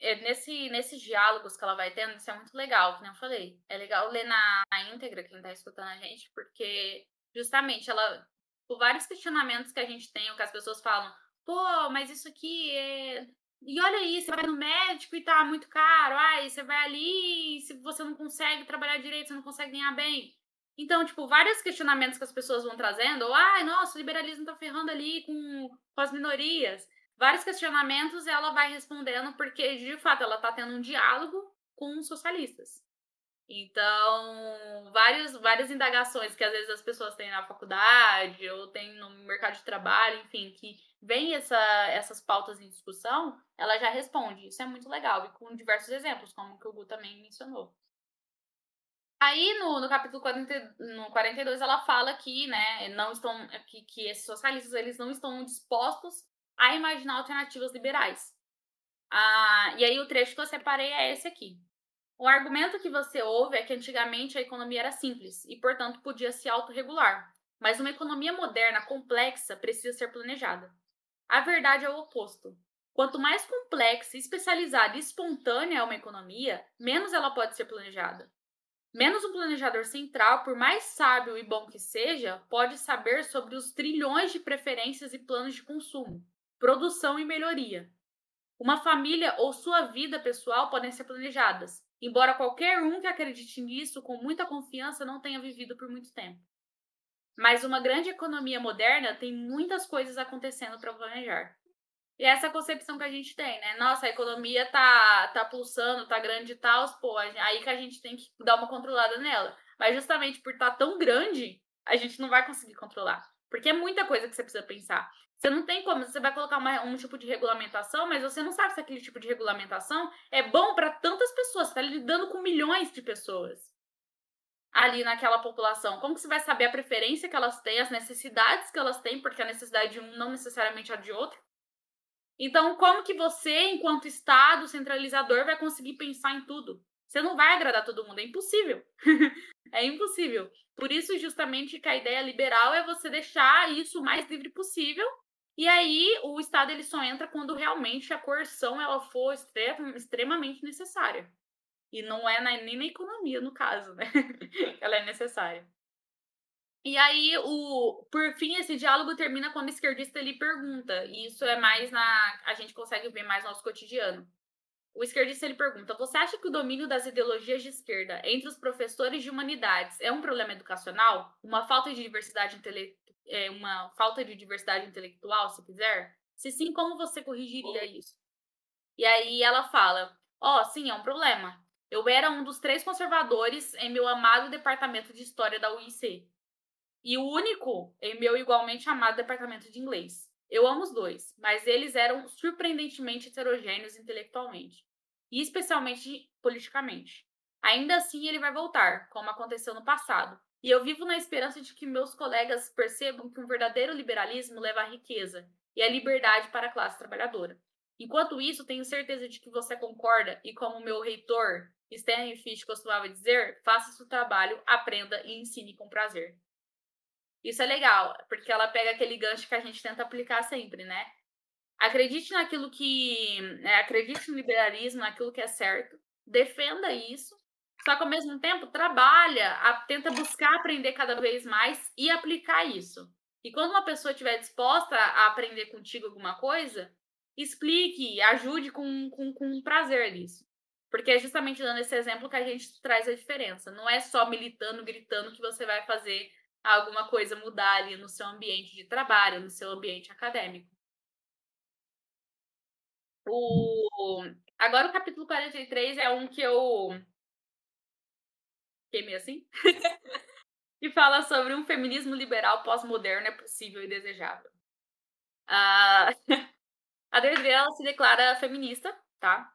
é, nesse, nesses diálogos que ela vai tendo, isso é muito legal, como eu falei. É legal ler na, na íntegra quem tá escutando a gente, porque justamente ela. Por vários questionamentos que a gente tem, o que as pessoas falam, pô, mas isso aqui é. E olha aí, você vai no médico e tá muito caro. Ai, você vai ali e se você não consegue trabalhar direito, você não consegue ganhar bem. Então, tipo, vários questionamentos que as pessoas vão trazendo, ou, ai, nossa, o liberalismo tá ferrando ali com, com as minorias. Vários questionamentos ela vai respondendo porque, de fato, ela tá tendo um diálogo com os socialistas. Então, vários, várias indagações que às vezes as pessoas têm na faculdade ou têm no mercado de trabalho, enfim, que vem essa, essas pautas em discussão, ela já responde. Isso é muito legal, e com diversos exemplos, como que o Gu também mencionou. Aí no, no capítulo 40, no 42 ela fala que, né, não estão que, que esses socialistas eles não estão dispostos a imaginar alternativas liberais. Ah, e aí o trecho que eu separei é esse aqui. O argumento que você ouve é que antigamente a economia era simples e, portanto, podia se autorregular. Mas uma economia moderna complexa precisa ser planejada. A verdade é o oposto. Quanto mais complexa, especializada e espontânea é uma economia, menos ela pode ser planejada. Menos um planejador central, por mais sábio e bom que seja, pode saber sobre os trilhões de preferências e planos de consumo, produção e melhoria. Uma família ou sua vida pessoal podem ser planejadas, embora qualquer um que acredite nisso com muita confiança não tenha vivido por muito tempo. Mas uma grande economia moderna tem muitas coisas acontecendo para planejar. E essa concepção que a gente tem, né? Nossa, a economia tá, tá pulsando, tá grande e tal, pô, aí que a gente tem que dar uma controlada nela. Mas justamente por estar tá tão grande, a gente não vai conseguir controlar. Porque é muita coisa que você precisa pensar. Você não tem como, você vai colocar uma, um tipo de regulamentação, mas você não sabe se aquele tipo de regulamentação é bom para tantas pessoas. Você está lidando com milhões de pessoas ali naquela população. Como que você vai saber a preferência que elas têm, as necessidades que elas têm, porque a necessidade de um não necessariamente a de outro? Então, como que você, enquanto Estado centralizador, vai conseguir pensar em tudo? Você não vai agradar todo mundo, é impossível. é impossível. Por isso, justamente, que a ideia liberal é você deixar isso o mais livre possível. E aí, o Estado ele só entra quando realmente a coerção ela for extremamente necessária. E não é na, nem na economia, no caso, né? ela é necessária. E aí, o, por fim, esse diálogo termina quando o esquerdista ele pergunta, e isso é mais na. A gente consegue ver mais no nosso cotidiano. O esquerdista ele pergunta: Você acha que o domínio das ideologias de esquerda entre os professores de humanidades é um problema educacional? Uma falta de diversidade intele... é, uma falta de diversidade intelectual, se quiser? Se sim, como você corrigiria isso? E aí ela fala: Ó, oh, sim, é um problema. Eu era um dos três conservadores em meu amado departamento de história da UIC e o único em meu igualmente amado departamento de inglês. Eu amo os dois, mas eles eram surpreendentemente heterogêneos intelectualmente, e especialmente politicamente. Ainda assim, ele vai voltar, como aconteceu no passado, e eu vivo na esperança de que meus colegas percebam que um verdadeiro liberalismo leva à riqueza e à liberdade para a classe trabalhadora. Enquanto isso, tenho certeza de que você concorda e, como meu reitor Stanley Fish costumava dizer, faça seu trabalho, aprenda e ensine com prazer. Isso é legal, porque ela pega aquele gancho que a gente tenta aplicar sempre, né? Acredite naquilo que. É, acredite no liberalismo, naquilo que é certo, defenda isso, só que ao mesmo tempo trabalha, tenta buscar aprender cada vez mais e aplicar isso. E quando uma pessoa estiver disposta a aprender contigo alguma coisa, explique, ajude com, com, com prazer nisso. Porque é justamente dando esse exemplo que a gente traz a diferença. Não é só militando, gritando que você vai fazer alguma coisa mudar ali no seu ambiente de trabalho, no seu ambiente acadêmico. O... Agora o capítulo 43 é um que eu fiquei meio assim. e fala sobre um feminismo liberal pós-moderno é possível e desejável. Uh... a Deirdre, ela se declara feminista, tá?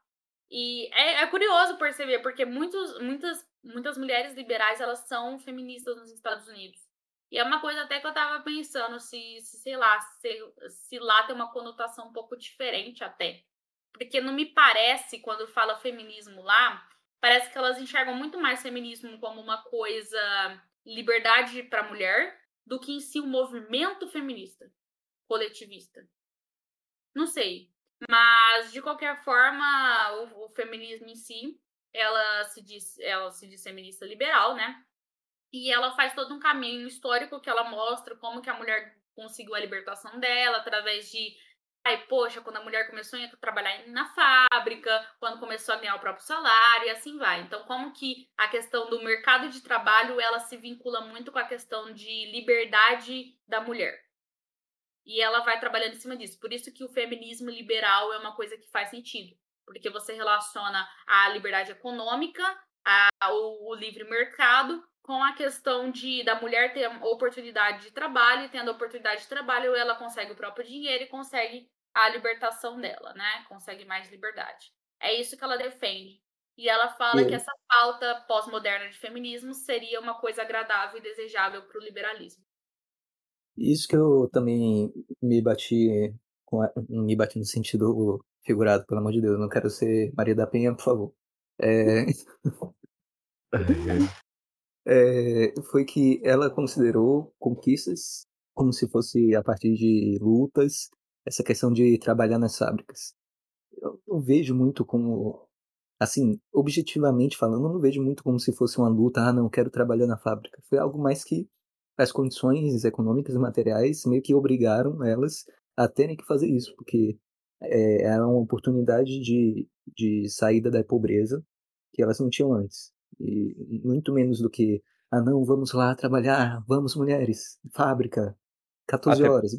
E é, é, curioso perceber, porque muitos, muitas, muitas mulheres liberais elas são feministas nos Estados Unidos. E é uma coisa até que eu tava pensando se, se sei lá, se, se lá tem uma conotação um pouco diferente até. Porque não me parece, quando fala feminismo lá, parece que elas enxergam muito mais feminismo como uma coisa liberdade para mulher do que em si um movimento feminista, coletivista. Não sei. Mas, de qualquer forma, o, o feminismo em si, ela se diz, ela se diz feminista liberal, né? E ela faz todo um caminho histórico que ela mostra como que a mulher conseguiu a libertação dela através de Aí, poxa, quando a mulher começou a trabalhar na fábrica, quando começou a ganhar o próprio salário e assim vai. Então, como que a questão do mercado de trabalho, ela se vincula muito com a questão de liberdade da mulher. E ela vai trabalhando em cima disso. Por isso que o feminismo liberal é uma coisa que faz sentido. Porque você relaciona a liberdade econômica, a, o, o livre mercado, com a questão de da mulher ter oportunidade de trabalho, e tendo oportunidade de trabalho, ela consegue o próprio dinheiro e consegue a libertação dela, né? Consegue mais liberdade. É isso que ela defende. E ela fala que essa pauta pós-moderna de feminismo seria uma coisa agradável e desejável para o liberalismo. Isso que eu também me bati me bati no sentido figurado, pelo amor de Deus, não quero ser Maria da Penha, por favor. É... é, foi que ela considerou conquistas como se fosse a partir de lutas, essa questão de trabalhar nas fábricas. Eu, eu vejo muito como, assim, objetivamente falando, eu não vejo muito como se fosse uma luta, ah, não, quero trabalhar na fábrica. Foi algo mais que as condições econômicas e materiais meio que obrigaram elas a terem que fazer isso, porque é, era uma oportunidade de, de saída da pobreza que elas não tinham antes. E muito menos do que ah, não, vamos lá trabalhar, vamos mulheres, fábrica, 14 até, horas.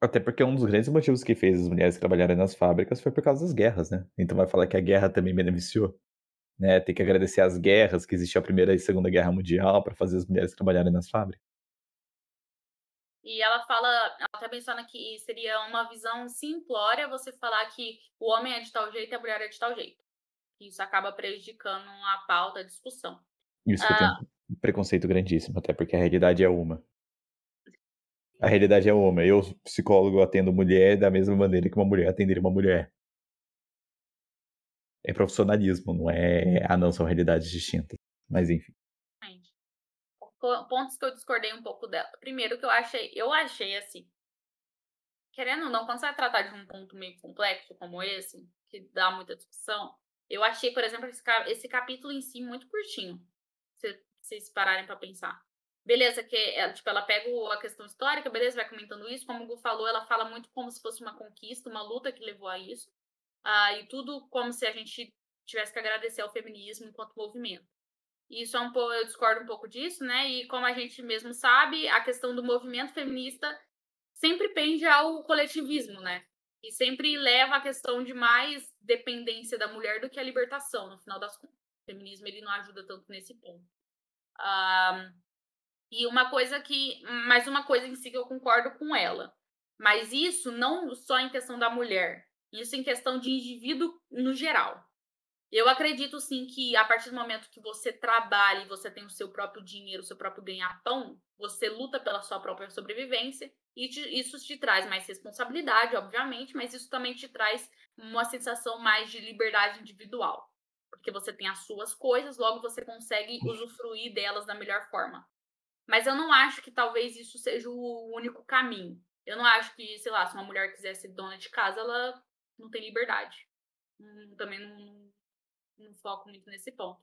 Até porque um dos grandes motivos que fez as mulheres trabalharem nas fábricas foi por causa das guerras, né? Então vai falar que a guerra também beneficiou. Né? Tem que agradecer as guerras, que existiu a Primeira e a Segunda Guerra Mundial, para fazer as mulheres trabalharem nas fábricas. E ela fala, ela até menciona que seria uma visão simplória você falar que o homem é de tal jeito e a mulher é de tal jeito. Isso acaba prejudicando a pauta, a discussão. Isso que ah, eu tenho um preconceito grandíssimo, até porque a realidade é uma. A realidade é uma. Eu, psicólogo, atendo mulher da mesma maneira que uma mulher atenderia uma mulher. É profissionalismo, não é. Ah, não, são realidades distintas. Mas enfim. Pontos que eu discordei um pouco dela. Primeiro que eu achei, eu achei assim. Querendo ou não, quando você vai tratar de um ponto meio complexo como esse, que dá muita discussão, eu achei, por exemplo, esse, capítulo em si muito curtinho. Se vocês pararem para pensar. Beleza, que ela, tipo, ela pega a questão histórica, beleza, vai comentando isso. Como o Gu falou, ela fala muito como se fosse uma conquista, uma luta que levou a isso. Uh, e tudo como se a gente tivesse que agradecer ao feminismo enquanto movimento. E isso é um pouco, eu discordo um pouco disso, né? E como a gente mesmo sabe, a questão do movimento feminista sempre pende ao coletivismo, né? E sempre leva a questão de mais dependência da mulher do que a libertação, no final das contas. O feminismo ele não ajuda tanto nesse ponto. E uma coisa que. Mais uma coisa em si que eu concordo com ela. Mas isso não só em questão da mulher, isso em questão de indivíduo no geral. Eu acredito sim que a partir do momento que você trabalha e você tem o seu próprio dinheiro, o seu próprio ganha-pão, você luta pela sua própria sobrevivência e te, isso te traz mais responsabilidade, obviamente, mas isso também te traz uma sensação mais de liberdade individual. Porque você tem as suas coisas, logo você consegue usufruir delas da melhor forma. Mas eu não acho que talvez isso seja o único caminho. Eu não acho que, sei lá, se uma mulher quiser ser dona de casa, ela não tem liberdade. Hum, também não, não foco muito nesse ponto.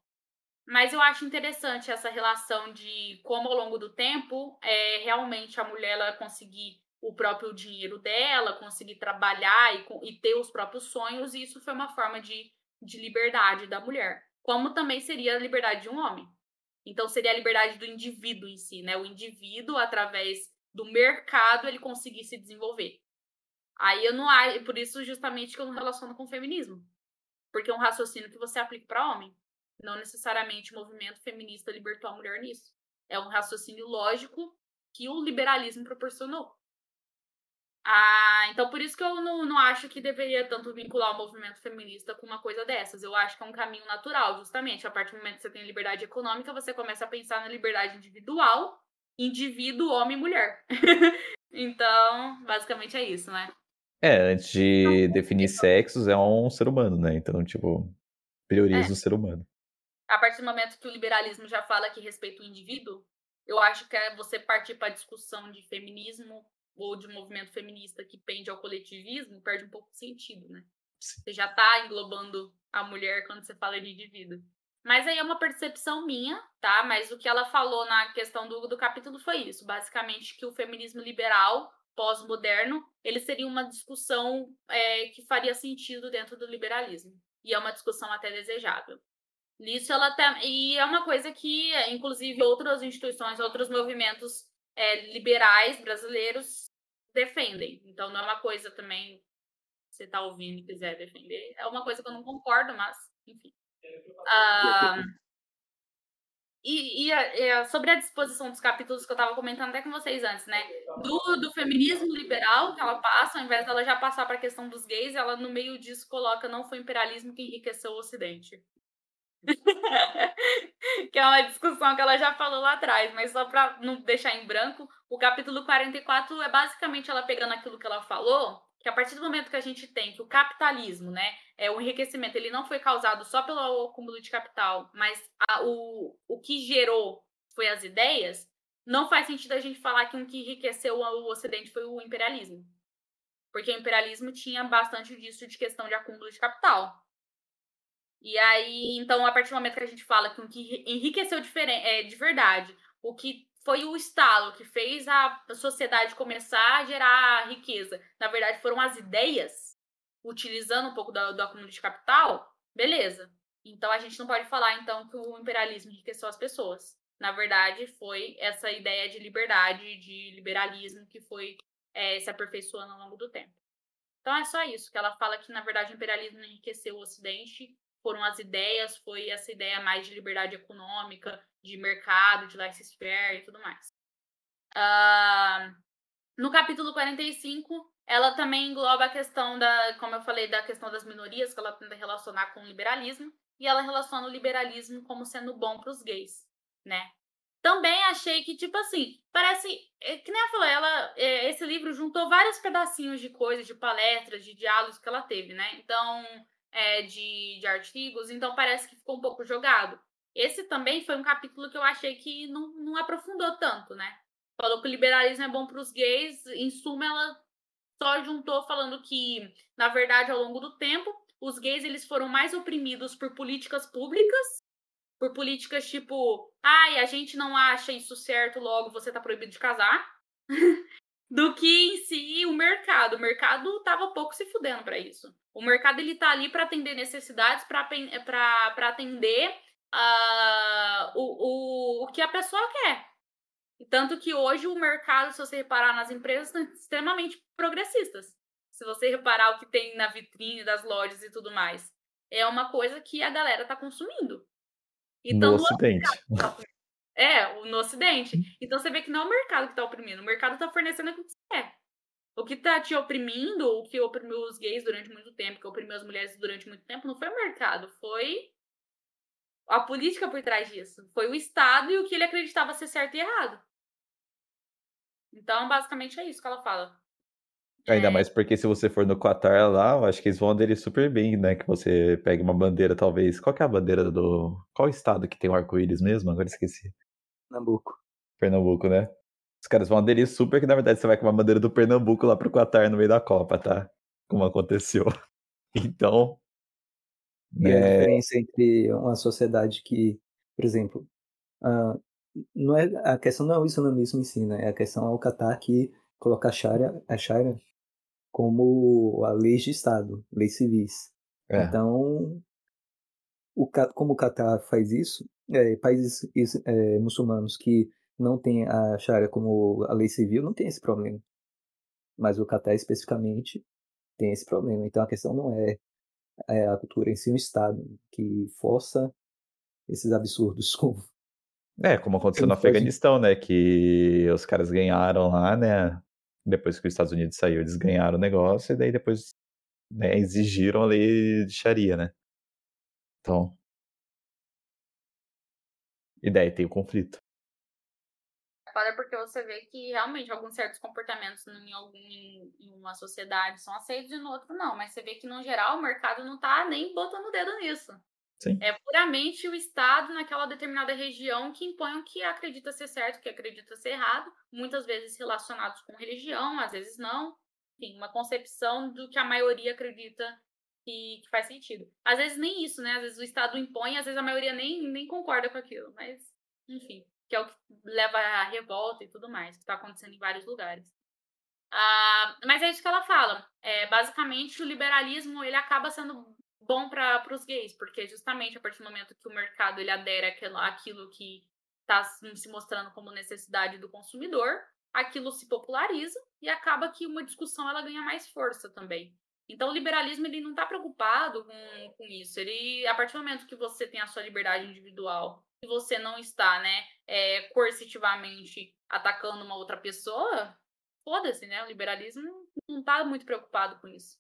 Mas eu acho interessante essa relação de como ao longo do tempo é, realmente a mulher ela conseguir o próprio dinheiro dela, conseguir trabalhar e, e ter os próprios sonhos, e isso foi uma forma de, de liberdade da mulher. Como também seria a liberdade de um homem. Então seria a liberdade do indivíduo em si, né? O indivíduo, através do mercado, ele conseguir se desenvolver. Aí eu não acho, por isso justamente que eu não relaciono com o feminismo. Porque é um raciocínio que você aplica para homem. Não necessariamente o movimento feminista libertou a mulher nisso. É um raciocínio lógico que o liberalismo proporcionou. Ah, então por isso que eu não, não acho que deveria tanto vincular o movimento feminista com uma coisa dessas. Eu acho que é um caminho natural, justamente. A partir do momento que você tem liberdade econômica, você começa a pensar na liberdade individual, indivíduo, homem e mulher. então, basicamente é isso, né? É, antes de definir sexos, é um ser humano, né? Então, tipo, prioriza é. o ser humano. A partir do momento que o liberalismo já fala que respeita o indivíduo, eu acho que é você partir para a discussão de feminismo ou de movimento feminista que pende ao coletivismo, perde um pouco de sentido, né? Você já tá englobando a mulher quando você fala de indivíduo. Mas aí é uma percepção minha, tá? Mas o que ela falou na questão do, do capítulo foi isso. Basicamente, que o feminismo liberal, pós-moderno, ele seria uma discussão é, que faria sentido dentro do liberalismo. E é uma discussão até desejável. Isso ela até, e é uma coisa que, inclusive, outras instituições, outros movimentos é, liberais brasileiros defendem. Então, não é uma coisa também, você está ouvindo e quiser defender, é uma coisa que eu não concordo, mas, enfim. Ah, e, e, e, sobre a disposição dos capítulos que eu estava comentando até com vocês antes, né? Do, do feminismo liberal que ela passa, ao invés dela já passar para a questão dos gays, ela no meio disso coloca não foi o imperialismo que enriqueceu o Ocidente. que é uma discussão que ela já falou lá atrás, mas só para não deixar em branco, o capítulo 44 é basicamente ela pegando aquilo que ela falou que a partir do momento que a gente tem que o capitalismo, né, é o enriquecimento, ele não foi causado só pelo acúmulo de capital, mas a, o, o que gerou foi as ideias, não faz sentido a gente falar que um que enriqueceu o Ocidente foi o imperialismo. Porque o imperialismo tinha bastante disso de questão de acúmulo de capital. E aí, então, a partir do momento que a gente fala que um que enriqueceu é, de verdade, o que foi o estalo que fez a sociedade começar a gerar riqueza. Na verdade, foram as ideias, utilizando um pouco do, do acúmulo de capital, beleza. Então a gente não pode falar então que o imperialismo enriqueceu as pessoas. Na verdade, foi essa ideia de liberdade, de liberalismo que foi é, se aperfeiçoando ao longo do tempo. Então é só isso, que ela fala que na verdade o imperialismo enriqueceu o Ocidente, foram as ideias, foi essa ideia mais de liberdade econômica, de mercado, de laissez-faire e tudo mais. Uh, no capítulo 45, ela também engloba a questão da, como eu falei, da questão das minorias, que ela tenta relacionar com o liberalismo, e ela relaciona o liberalismo como sendo bom para os gays, né? Também achei que, tipo assim, parece. É, que nem ela falou, ela, é, esse livro juntou vários pedacinhos de coisas, de palestras, de diálogos que ela teve, né? Então, é, de, de artigos, então parece que ficou um pouco jogado. Esse também foi um capítulo que eu achei que não, não aprofundou tanto, né? Falou que o liberalismo é bom para os gays, em suma, ela só juntou falando que, na verdade, ao longo do tempo, os gays eles foram mais oprimidos por políticas públicas, por políticas tipo, ai, a gente não acha isso certo, logo você tá proibido de casar, do que em si o mercado. O mercado tava pouco se fudendo para isso. O mercado ele tá ali para atender necessidades, para atender uh, o, o, o que a pessoa quer. E tanto que hoje o mercado, se você reparar nas empresas, estão extremamente progressistas. Se você reparar o que tem na vitrine das lojas e tudo mais. É uma coisa que a galera está consumindo. Então, no Ocidente. É, no Ocidente. Então você vê que não é o mercado que está oprimindo, o mercado está fornecendo aquilo que você quer. O que está te oprimindo, o que oprimiu os gays durante muito tempo, que oprimiu as mulheres durante muito tempo, não foi o mercado, foi a política por trás disso. Foi o Estado e o que ele acreditava ser certo e errado. Então, basicamente é isso que ela fala. Ainda é... mais porque se você for no Qatar lá, eu acho que eles vão aderir super bem, né? Que você pegue uma bandeira, talvez. Qual que é a bandeira do. Qual estado que tem o arco-íris mesmo? Agora esqueci. Pernambuco. Pernambuco, né? Os caras vão aderir super, que na verdade você vai com uma bandeira do Pernambuco lá pro Qatar no meio da Copa, tá? Como aconteceu. Então, e é... a né? diferença entre uma sociedade que, por exemplo, uh, não é, a questão não é o islamismo em si, né? A questão é o Qatar que coloca a Sharia, a Sharia como a lei de Estado, leis civis. É. Então, o, como o Qatar faz isso, é, países é, muçulmanos que não têm a Sharia como a lei civil não tem esse problema. Mas o Qatar especificamente tem esse problema. Então a questão não é é, a cultura em si um Estado que força esses absurdos. É, como aconteceu no Afeganistão, né? Que os caras ganharam lá, né? Depois que os Estados Unidos saiu, eles ganharam o negócio e daí depois né, exigiram a lei de Sharia, né? Então. E daí tem o conflito foda porque você vê que realmente alguns certos comportamentos em, algum, em uma sociedade são aceitos e no outro não. Mas você vê que, no geral, o mercado não tá nem botando o dedo nisso. Sim. É puramente o Estado naquela determinada região que impõe o que acredita ser certo, o que acredita ser errado, muitas vezes relacionados com religião, às vezes não. Enfim, uma concepção do que a maioria acredita que, que faz sentido. Às vezes nem isso, né? Às vezes o Estado impõe, às vezes a maioria nem, nem concorda com aquilo, mas enfim, que é o que leva à revolta e tudo mais, que está acontecendo em vários lugares. Ah, mas é isso que ela fala. É, basicamente, o liberalismo ele acaba sendo bom para os gays, porque justamente a partir do momento que o mercado ele adere àquilo, àquilo que está se mostrando como necessidade do consumidor, aquilo se populariza e acaba que uma discussão ela ganha mais força também. Então o liberalismo ele não está preocupado com, com isso. Ele, a partir do momento que você tem a sua liberdade individual e você não está, né, é, coercitivamente atacando uma outra pessoa, foda-se, né? O liberalismo não está muito preocupado com isso.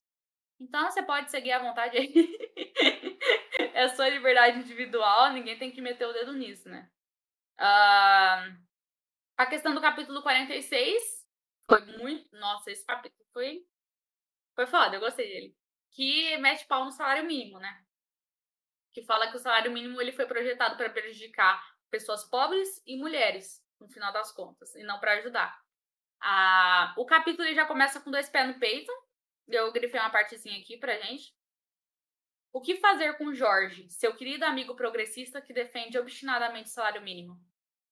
Então você pode seguir à vontade aí. é sua liberdade individual, ninguém tem que meter o dedo nisso, né? Uh, a questão do capítulo 46 foi muito. Nossa, esse capítulo foi. Foi foda, eu gostei dele. Que mete pau no salário mínimo, né? Que fala que o salário mínimo ele foi projetado para prejudicar pessoas pobres e mulheres, no final das contas, e não para ajudar. Ah, o capítulo já começa com dois pés no peito, eu grifei uma partezinha aqui pra gente. O que fazer com Jorge, seu querido amigo progressista que defende obstinadamente o salário mínimo?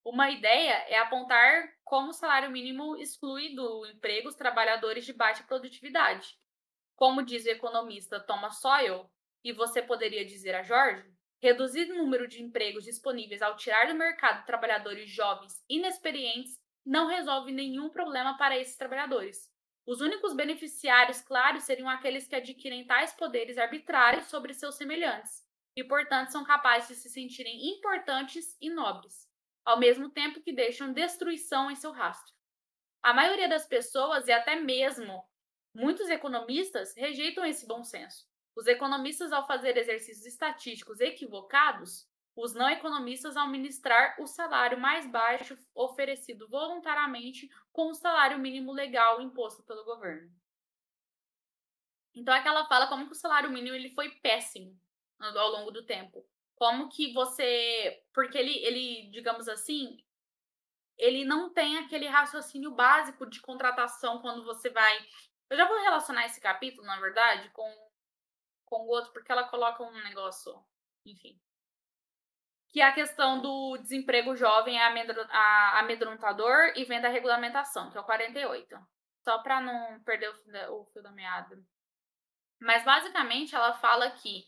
Uma ideia é apontar como o salário mínimo exclui do emprego os trabalhadores de baixa produtividade. Como diz o economista Thomas Sowell, e você poderia dizer a Jorge, reduzir o número de empregos disponíveis ao tirar do mercado trabalhadores jovens inexperientes não resolve nenhum problema para esses trabalhadores. Os únicos beneficiários claros seriam aqueles que adquirem tais poderes arbitrários sobre seus semelhantes e, portanto, são capazes de se sentirem importantes e nobres, ao mesmo tempo que deixam destruição em seu rastro. A maioria das pessoas, e até mesmo muitos economistas, rejeitam esse bom senso. Os economistas, ao fazer exercícios estatísticos equivocados, os não economistas ao ministrar o salário mais baixo oferecido voluntariamente com o salário mínimo legal imposto pelo governo. Então é que ela fala como que o salário mínimo ele foi péssimo ao longo do tempo. Como que você, porque ele, ele, digamos assim, ele não tem aquele raciocínio básico de contratação quando você vai. Eu já vou relacionar esse capítulo, na verdade, com com o outro porque ela coloca um negócio, enfim que é a questão do desemprego jovem é amedrontador e vem da regulamentação, que é o 48. Só para não perder o fio da meada. Mas basicamente ela fala que,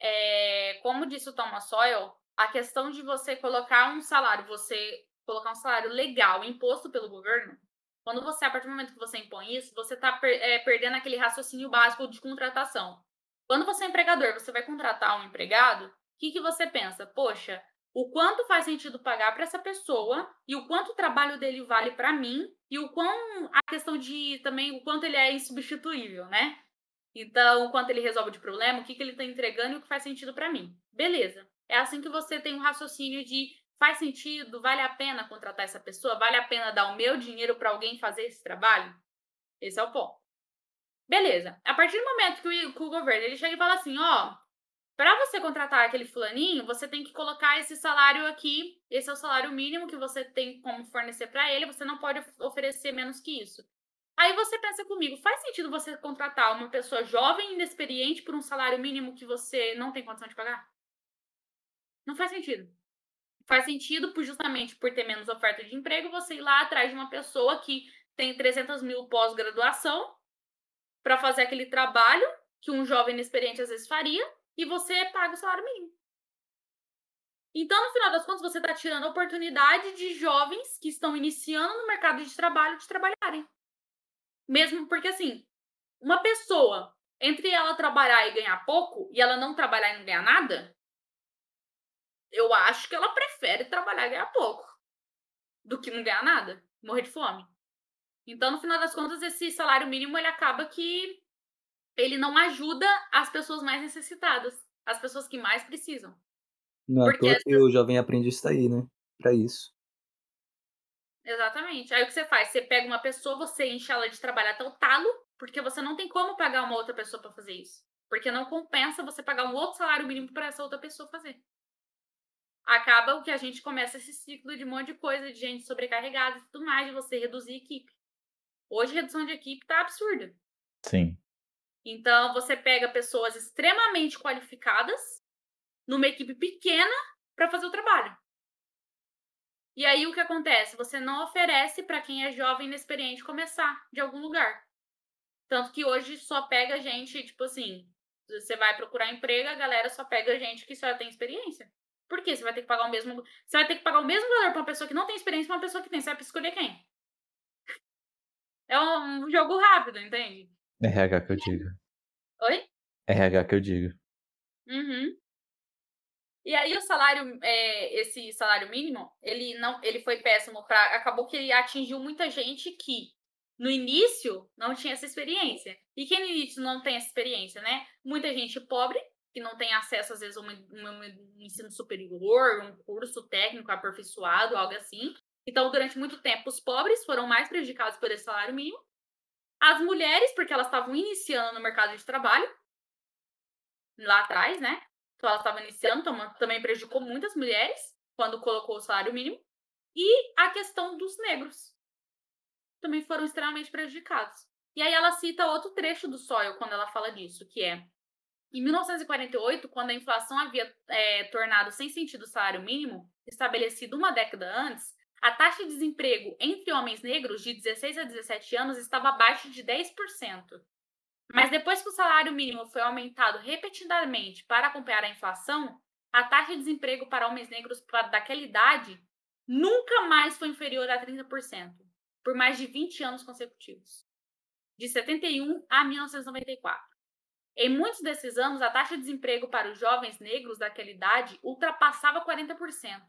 é, como disse o Thomas Sowell, a questão de você colocar um salário, você colocar um salário legal imposto pelo governo, quando você, a partir do momento que você impõe isso, você está per, é, perdendo aquele raciocínio básico de contratação. Quando você é empregador, você vai contratar um empregado, o que, que você pensa? Poxa, o quanto faz sentido pagar para essa pessoa e o quanto o trabalho dele vale para mim e o quão a questão de também o quanto ele é insubstituível, né? Então, o quanto ele resolve de problema, o que, que ele está entregando e o que faz sentido para mim. Beleza. É assim que você tem um raciocínio de faz sentido, vale a pena contratar essa pessoa, vale a pena dar o meu dinheiro para alguém fazer esse trabalho? Esse é o ponto. Beleza. A partir do momento que o, que o governo ele chega e fala assim, ó, para você contratar aquele fulaninho, você tem que colocar esse salário aqui. Esse é o salário mínimo que você tem como fornecer para ele. Você não pode oferecer menos que isso. Aí você pensa comigo, faz sentido você contratar uma pessoa jovem e inexperiente por um salário mínimo que você não tem condição de pagar? Não faz sentido. Faz sentido justamente por ter menos oferta de emprego, você ir lá atrás de uma pessoa que tem 300 mil pós-graduação para fazer aquele trabalho que um jovem inexperiente às vezes faria e você paga o salário mínimo. Então, no final das contas, você está tirando a oportunidade de jovens que estão iniciando no mercado de trabalho de trabalharem. Mesmo porque, assim, uma pessoa, entre ela trabalhar e ganhar pouco, e ela não trabalhar e não ganhar nada, eu acho que ela prefere trabalhar e ganhar pouco do que não ganhar nada, morrer de fome. Então, no final das contas, esse salário mínimo ele acaba que ele não ajuda as pessoas mais necessitadas, as pessoas que mais precisam. Não, porque é que o jovem aprendiz está aí, né? Para isso. Exatamente. Aí o que você faz? Você pega uma pessoa, você enche ela de trabalhar até o talo, porque você não tem como pagar uma outra pessoa para fazer isso. Porque não compensa você pagar um outro salário mínimo para essa outra pessoa fazer. Acaba o que a gente começa esse ciclo de um monte de coisa, de gente sobrecarregada e tudo mais, de você reduzir equipe. Hoje, redução de equipe tá absurda. Sim. Então, você pega pessoas extremamente qualificadas numa equipe pequena para fazer o trabalho. E aí, o que acontece? Você não oferece para quem é jovem e inexperiente começar de algum lugar. Tanto que hoje só pega gente, tipo assim, você vai procurar emprego, a galera só pega gente que só tem experiência. Por quê? Você vai ter que pagar o mesmo. Você vai ter que pagar o mesmo valor pra uma pessoa que não tem experiência pra uma pessoa que tem. Você vai escolher quem? É um jogo rápido, entende? RH que eu digo. Oi? RH que eu digo. Uhum. E aí o salário, é, esse salário mínimo, ele não, ele foi péssimo para, acabou que ele atingiu muita gente que no início não tinha essa experiência. E quem no início não tem essa experiência, né? Muita gente pobre que não tem acesso às vezes a um, um ensino superior, um curso técnico aperfeiçoado, algo assim. Então, durante muito tempo, os pobres foram mais prejudicados por esse salário mínimo. As mulheres, porque elas estavam iniciando no mercado de trabalho, lá atrás, né? Então, elas estavam iniciando, então, também prejudicou muitas mulheres quando colocou o salário mínimo. E a questão dos negros também foram extremamente prejudicados. E aí ela cita outro trecho do Soil quando ela fala disso, que é em 1948, quando a inflação havia é, tornado sem sentido o salário mínimo, estabelecido uma década antes, a taxa de desemprego entre homens negros de 16 a 17 anos estava abaixo de 10%. Mas depois que o salário mínimo foi aumentado repetidamente para acompanhar a inflação, a taxa de desemprego para homens negros daquela idade nunca mais foi inferior a 30%, por mais de 20 anos consecutivos, de 71 a 1994. Em muitos desses anos, a taxa de desemprego para os jovens negros daquela idade ultrapassava 40%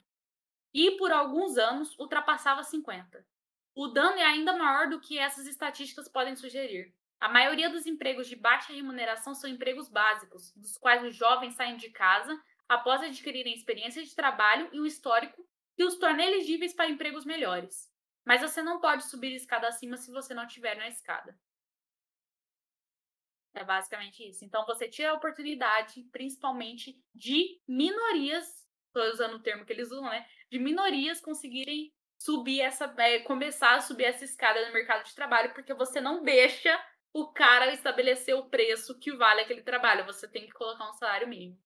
e por alguns anos ultrapassava 50. O dano é ainda maior do que essas estatísticas podem sugerir. A maioria dos empregos de baixa remuneração são empregos básicos, dos quais os jovens saem de casa após adquirirem experiência de trabalho e um histórico que os torna elegíveis para empregos melhores. Mas você não pode subir escada acima se você não estiver na escada. É basicamente isso. Então você tira a oportunidade, principalmente de minorias estou usando o termo que eles usam, né? De minorias conseguirem subir essa. É, começar a subir essa escada no mercado de trabalho, porque você não deixa o cara estabelecer o preço que vale aquele trabalho. Você tem que colocar um salário mínimo.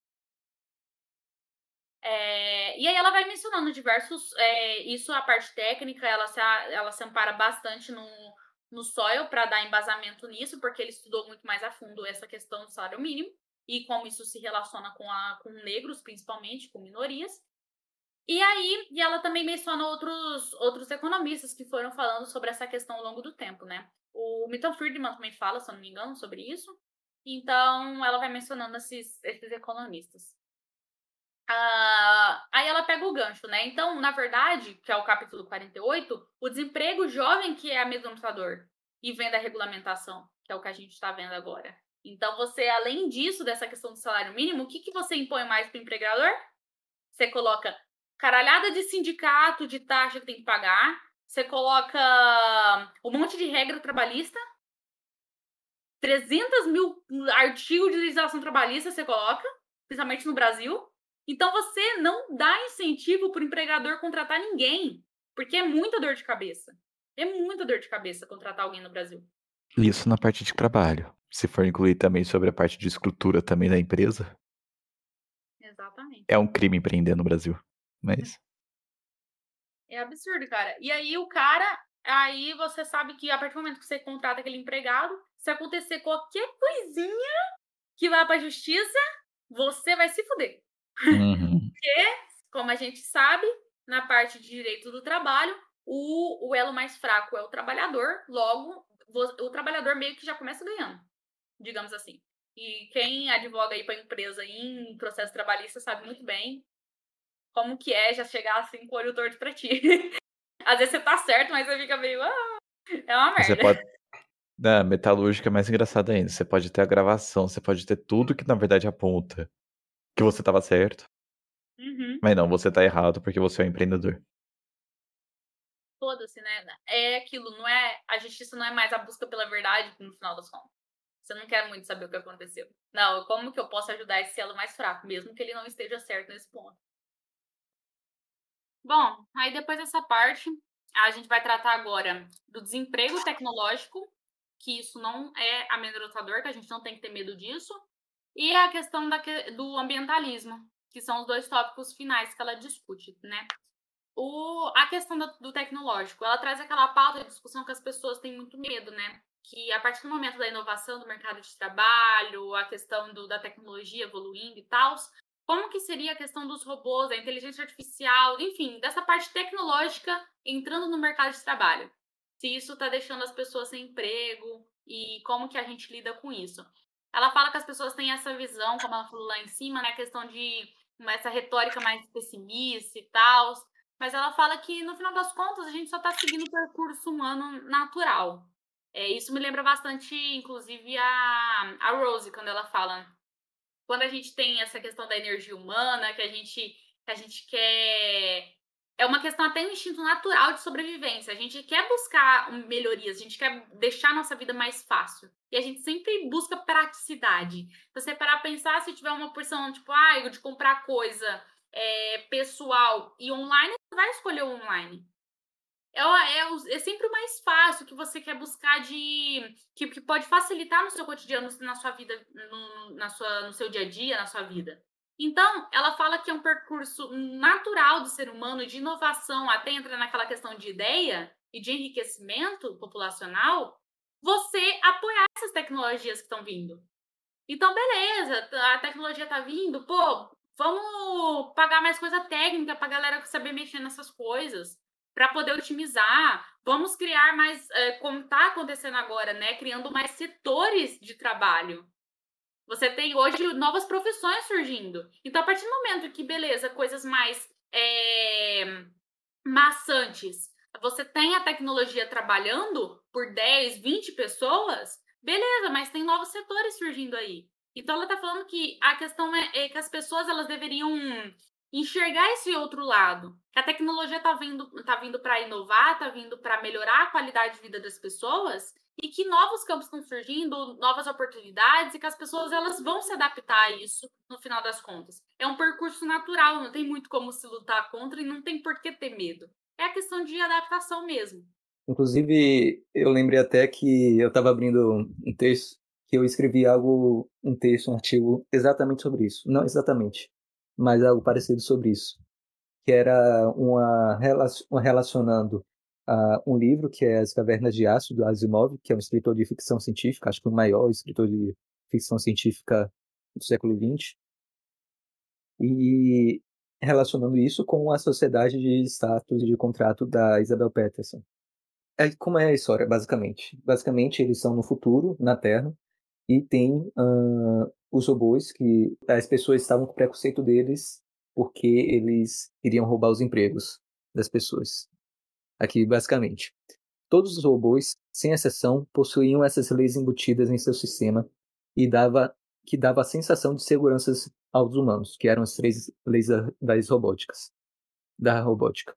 É, e aí ela vai mencionando diversos. É, isso a parte técnica, ela se, ela se ampara bastante no, no Soil para dar embasamento nisso, porque ele estudou muito mais a fundo essa questão do salário mínimo e como isso se relaciona com, a, com negros, principalmente, com minorias. E aí, e ela também menciona outros, outros economistas que foram falando sobre essa questão ao longo do tempo, né? O Milton Friedman também fala, se eu não me engano, sobre isso. Então, ela vai mencionando esses, esses economistas. Uh, aí ela pega o gancho, né? Então, na verdade, que é o capítulo 48, o desemprego jovem que é amedrontador e vem da regulamentação, que é o que a gente está vendo agora. Então, você, além disso, dessa questão do salário mínimo, o que, que você impõe mais para o empregador? Você coloca caralhada de sindicato, de taxa que tem que pagar. Você coloca um monte de regra trabalhista. 300 mil artigos de legislação trabalhista você coloca, principalmente no Brasil. Então, você não dá incentivo para o empregador contratar ninguém. Porque é muita dor de cabeça. É muita dor de cabeça contratar alguém no Brasil. Isso na parte de trabalho. Se for incluir também sobre a parte de estrutura também da empresa. Exatamente. É um crime empreender no Brasil. Mas. É absurdo, cara. E aí o cara. Aí você sabe que a partir do momento que você contrata aquele empregado, se acontecer qualquer coisinha que vá pra justiça, você vai se fuder. Uhum. Porque, como a gente sabe, na parte de direito do trabalho, o, o elo mais fraco é o trabalhador, logo, o trabalhador meio que já começa ganhando digamos assim. E quem advoga aí para empresa em processo trabalhista sabe muito bem como que é já chegar assim com o olho torto para ti. Às vezes você tá certo, mas você fica meio. Ah, é uma merda. Você pode. Na metalúrgica é mais engraçado ainda. Você pode ter a gravação, você pode ter tudo que na verdade aponta que você tava certo. Uhum. Mas não, você tá errado porque você é um empreendedor. Foda-se, né? É aquilo, não é. A justiça não é mais a busca pela verdade no final das contas Você não quer muito saber o que aconteceu. Não, como que eu posso ajudar esse elo mais fraco, mesmo que ele não esteja certo nesse ponto? Bom, aí depois dessa parte, a gente vai tratar agora do desemprego tecnológico, que isso não é amedrontador, que a gente não tem que ter medo disso, e a questão da, do ambientalismo, que são os dois tópicos finais que ela discute, né? O, a questão do, do tecnológico, ela traz aquela pauta de discussão que as pessoas têm muito medo, né? Que a partir do momento da inovação do mercado de trabalho, a questão do, da tecnologia evoluindo e tal, como que seria a questão dos robôs, da inteligência artificial, enfim, dessa parte tecnológica entrando no mercado de trabalho? Se isso está deixando as pessoas sem emprego e como que a gente lida com isso? Ela fala que as pessoas têm essa visão, como ela falou lá em cima, né, a questão de essa retórica mais pessimista e tal, mas ela fala que no final das contas a gente só está seguindo o percurso humano natural. É, isso me lembra bastante, inclusive, a, a Rose, quando ela fala. Quando a gente tem essa questão da energia humana, que a gente, que a gente quer. É uma questão até um instinto natural de sobrevivência. A gente quer buscar melhorias, a gente quer deixar nossa vida mais fácil. E a gente sempre busca praticidade. Se você parar a pensar, se tiver uma porção, tipo, ah, de comprar coisa é, pessoal e online, você vai escolher o online. É, é, é, sempre o mais fácil que você quer buscar de. Que, que pode facilitar no seu cotidiano, na sua vida, no, na sua, no seu dia a dia, na sua vida. Então, ela fala que é um percurso natural do ser humano de inovação, até entra naquela questão de ideia e de enriquecimento populacional, você apoiar essas tecnologias que estão vindo. Então, beleza, a tecnologia está vindo, pô, Vamos pagar mais coisa técnica para a galera saber mexer nessas coisas, para poder otimizar. Vamos criar mais, é, como está acontecendo agora, né? Criando mais setores de trabalho. Você tem hoje novas profissões surgindo. Então, a partir do momento que, beleza, coisas mais é, maçantes, você tem a tecnologia trabalhando por 10, 20 pessoas, beleza, mas tem novos setores surgindo aí. Então ela está falando que a questão é, é, que as pessoas elas deveriam enxergar esse outro lado. A tecnologia está vindo, tá vindo para inovar, está vindo para melhorar a qualidade de vida das pessoas e que novos campos estão surgindo, novas oportunidades e que as pessoas elas vão se adaptar a isso no final das contas. É um percurso natural, não tem muito como se lutar contra e não tem por que ter medo. É a questão de adaptação mesmo. Inclusive, eu lembrei até que eu estava abrindo um texto que eu escrevi algo, um texto, um artigo exatamente sobre isso. Não exatamente, mas algo parecido sobre isso. Que era uma, uma relacionando uh, um livro que é As Cavernas de Aço, do Asimov, que é um escritor de ficção científica, acho que o maior escritor de ficção científica do século XX. E relacionando isso com a sociedade de status de contrato da Isabel Peterson. É, como é a história, basicamente? Basicamente, eles são no futuro, na Terra, e tem uh, os robôs que as pessoas estavam com preconceito deles porque eles iriam roubar os empregos das pessoas. Aqui, basicamente. Todos os robôs, sem exceção, possuíam essas leis embutidas em seu sistema e dava que dava a sensação de segurança aos humanos, que eram as três leis das robóticas, da robótica.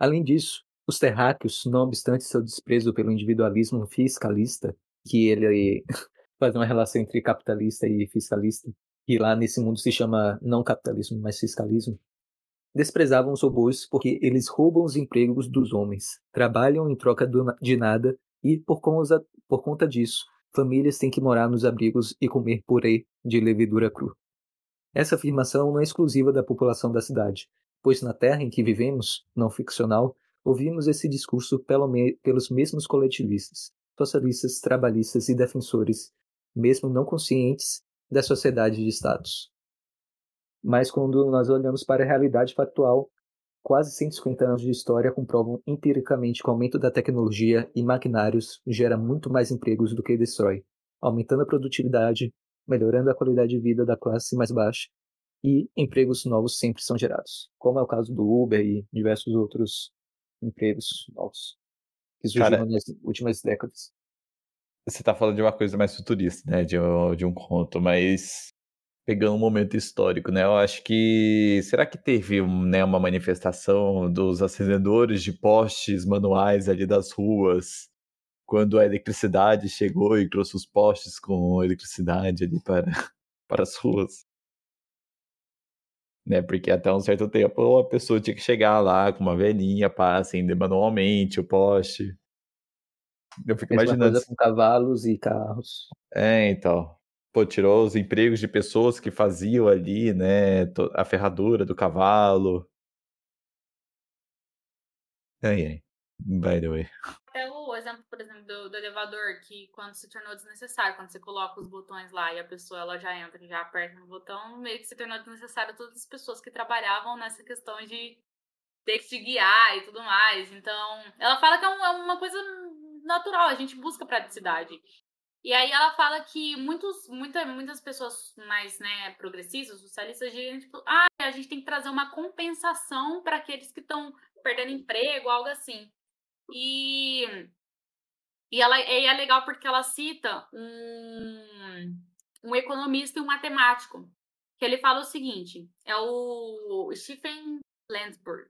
Além disso, os terráqueos, não obstante seu desprezo pelo individualismo fiscalista, que ele fazer uma relação entre capitalista e fiscalista, que lá nesse mundo se chama não capitalismo, mas fiscalismo, desprezavam os robôs porque eles roubam os empregos dos homens, trabalham em troca de nada e, por conta, por conta disso, famílias têm que morar nos abrigos e comer purê de levedura cru. Essa afirmação não é exclusiva da população da cidade, pois na terra em que vivemos, não ficcional, ouvimos esse discurso pelo me pelos mesmos coletivistas, socialistas, trabalhistas e defensores mesmo não conscientes da sociedade de status. Mas quando nós olhamos para a realidade factual, quase 150 anos de história comprovam empiricamente que o aumento da tecnologia e maquinários gera muito mais empregos do que destrói, aumentando a produtividade, melhorando a qualidade de vida da classe mais baixa e empregos novos sempre são gerados, como é o caso do Uber e diversos outros empregos novos que surgiram nas últimas décadas você tá falando de uma coisa mais futurista, né? De um, de um conto, mas pegando um momento histórico, né? Eu acho que será que teve né, uma manifestação dos acendedores de postes manuais ali das ruas quando a eletricidade chegou e trouxe os postes com eletricidade ali para, para as ruas. Né, porque até um certo tempo a pessoa tinha que chegar lá com uma velhinha para acender manualmente o poste. Eu fico Mesma imaginando. Coisa com cavalos e carros. É, então. Pô, tirou os empregos de pessoas que faziam ali, né? A ferradura do cavalo. Ai, ai. By the way. Até o exemplo, por exemplo, do, do, elevador, que quando se tornou desnecessário, quando você coloca os botões lá e a pessoa ela já entra, já aperta no botão, meio que se tornou desnecessário todas as pessoas que trabalhavam nessa questão de ter que te guiar e tudo mais. Então, ela fala que é, um, é uma coisa natural, a gente busca praticidade. E aí ela fala que muitos, muita, muitas pessoas mais né, progressistas, socialistas, dizem, tipo, ah, a gente tem que trazer uma compensação para aqueles que estão perdendo emprego, algo assim. E, e, ela, e é legal porque ela cita um, um economista e um matemático, que ele fala o seguinte, é o Stephen Landsberg.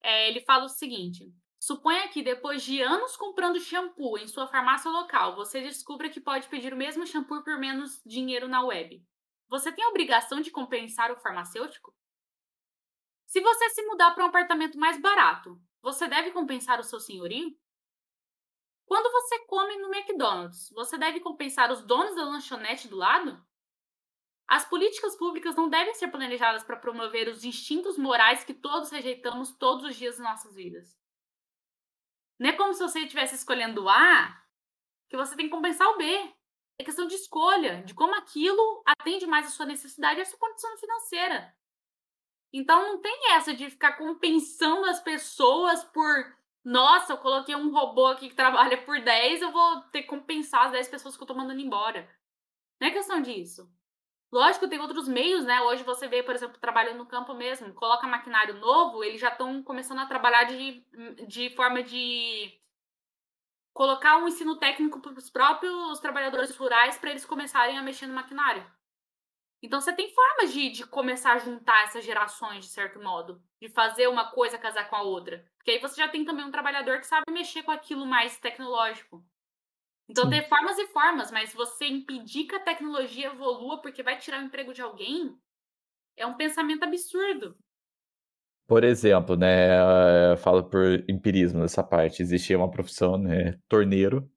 É, ele fala o seguinte, Suponha que depois de anos comprando shampoo em sua farmácia local, você descubra que pode pedir o mesmo shampoo por menos dinheiro na web. Você tem a obrigação de compensar o farmacêutico? Se você se mudar para um apartamento mais barato, você deve compensar o seu senhorio? Quando você come no McDonald's, você deve compensar os donos da lanchonete do lado? As políticas públicas não devem ser planejadas para promover os instintos morais que todos rejeitamos todos os dias de nossas vidas. Não é como se você estivesse escolhendo o A, que você tem que compensar o B. É questão de escolha, de como aquilo atende mais a sua necessidade e a sua condição financeira. Então não tem essa de ficar compensando as pessoas por nossa, eu coloquei um robô aqui que trabalha por 10, eu vou ter que compensar as 10 pessoas que eu tô mandando embora. Não é questão disso. Lógico, tem outros meios, né? Hoje você vê, por exemplo, trabalhando no campo mesmo, coloca maquinário novo, eles já estão começando a trabalhar de, de forma de colocar um ensino técnico para os próprios trabalhadores rurais para eles começarem a mexer no maquinário. Então você tem formas de, de começar a juntar essas gerações, de certo modo, de fazer uma coisa casar com a outra. Porque aí você já tem também um trabalhador que sabe mexer com aquilo mais tecnológico. Então, tem formas e formas, mas você impedir que a tecnologia evolua porque vai tirar o emprego de alguém é um pensamento absurdo. Por exemplo, né, eu falo por empirismo nessa parte, existia uma profissão, né, torneiro,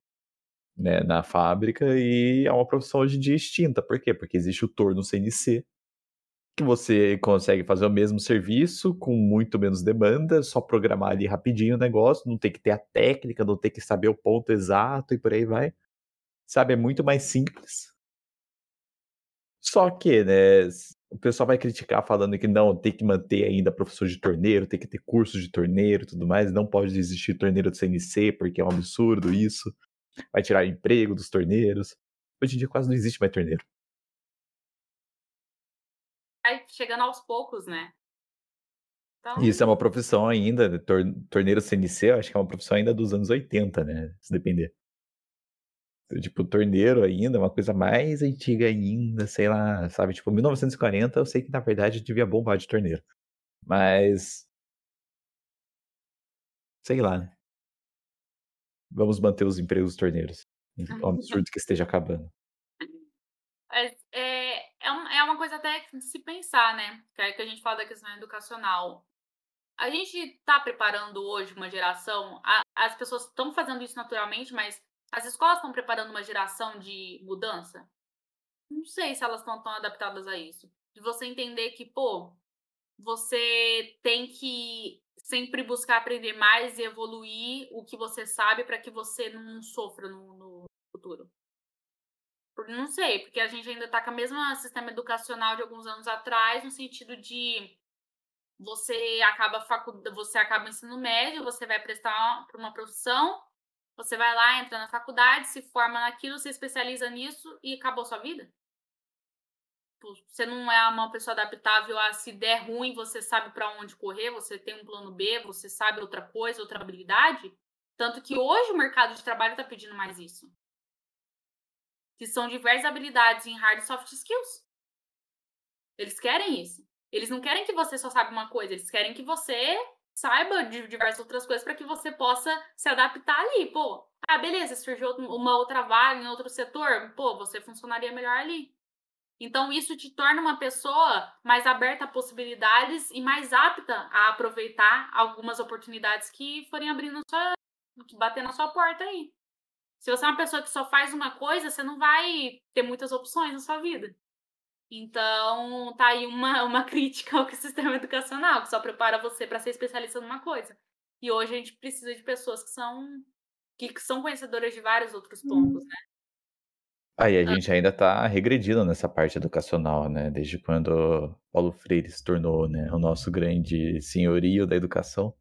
né, na fábrica e é uma profissão hoje em dia extinta. Por quê? Porque existe o torno CNC, que você consegue fazer o mesmo serviço com muito menos demanda, só programar ali rapidinho o negócio, não tem que ter a técnica, não tem que saber o ponto exato e por aí vai. Sabe, é muito mais simples. Só que, né, o pessoal vai criticar falando que não, tem que manter ainda professor de torneiro, tem que ter curso de torneiro e tudo mais, não pode existir torneiro de CNC porque é um absurdo isso, vai tirar emprego dos torneiros. Hoje em dia quase não existe mais torneiro vai chegando aos poucos, né? Então... Isso é uma profissão ainda, tor torneiro CNC, eu acho que é uma profissão ainda dos anos 80, né? Se depender. Então, tipo, torneiro ainda, uma coisa mais antiga ainda, sei lá, sabe? Tipo, 1940 eu sei que na verdade devia bombar de torneiro. Mas. Sei lá, né? Vamos manter os empregos torneiros. É um absurdo que esteja acabando. Mas, é, é, um, é uma coisa até de se pensar, né? Que é que a gente fala da questão educacional. A gente está preparando hoje uma geração, a, as pessoas estão fazendo isso naturalmente, mas as escolas estão preparando uma geração de mudança? Não sei se elas estão tão adaptadas a isso. De você entender que, pô, você tem que sempre buscar aprender mais e evoluir o que você sabe para que você não sofra no, no futuro. Não sei, porque a gente ainda está com o mesmo sistema educacional de alguns anos atrás, no sentido de você acaba facu... você acaba ensino médio, você vai prestar para uma profissão, você vai lá, entra na faculdade, se forma naquilo, se especializa nisso e acabou sua vida. Você não é uma pessoa adaptável a se der ruim, você sabe para onde correr, você tem um plano B, você sabe outra coisa, outra habilidade. Tanto que hoje o mercado de trabalho está pedindo mais isso que são diversas habilidades em hard e soft skills. Eles querem isso. Eles não querem que você só saiba uma coisa, eles querem que você saiba de diversas outras coisas para que você possa se adaptar ali. Pô, ah, beleza, surgiu uma outra vaga em outro setor, pô, você funcionaria melhor ali. Então, isso te torna uma pessoa mais aberta a possibilidades e mais apta a aproveitar algumas oportunidades que forem abrindo sua, bater na sua porta aí. Se você é uma pessoa que só faz uma coisa, você não vai ter muitas opções na sua vida. Então, tá aí uma, uma crítica ao sistema educacional, que só prepara você para ser especialista numa coisa. E hoje a gente precisa de pessoas que são que são conhecedoras de vários outros pontos, né? Aí a gente ainda está regredindo nessa parte educacional, né? Desde quando Paulo Freire se tornou né, o nosso grande senhorio da educação.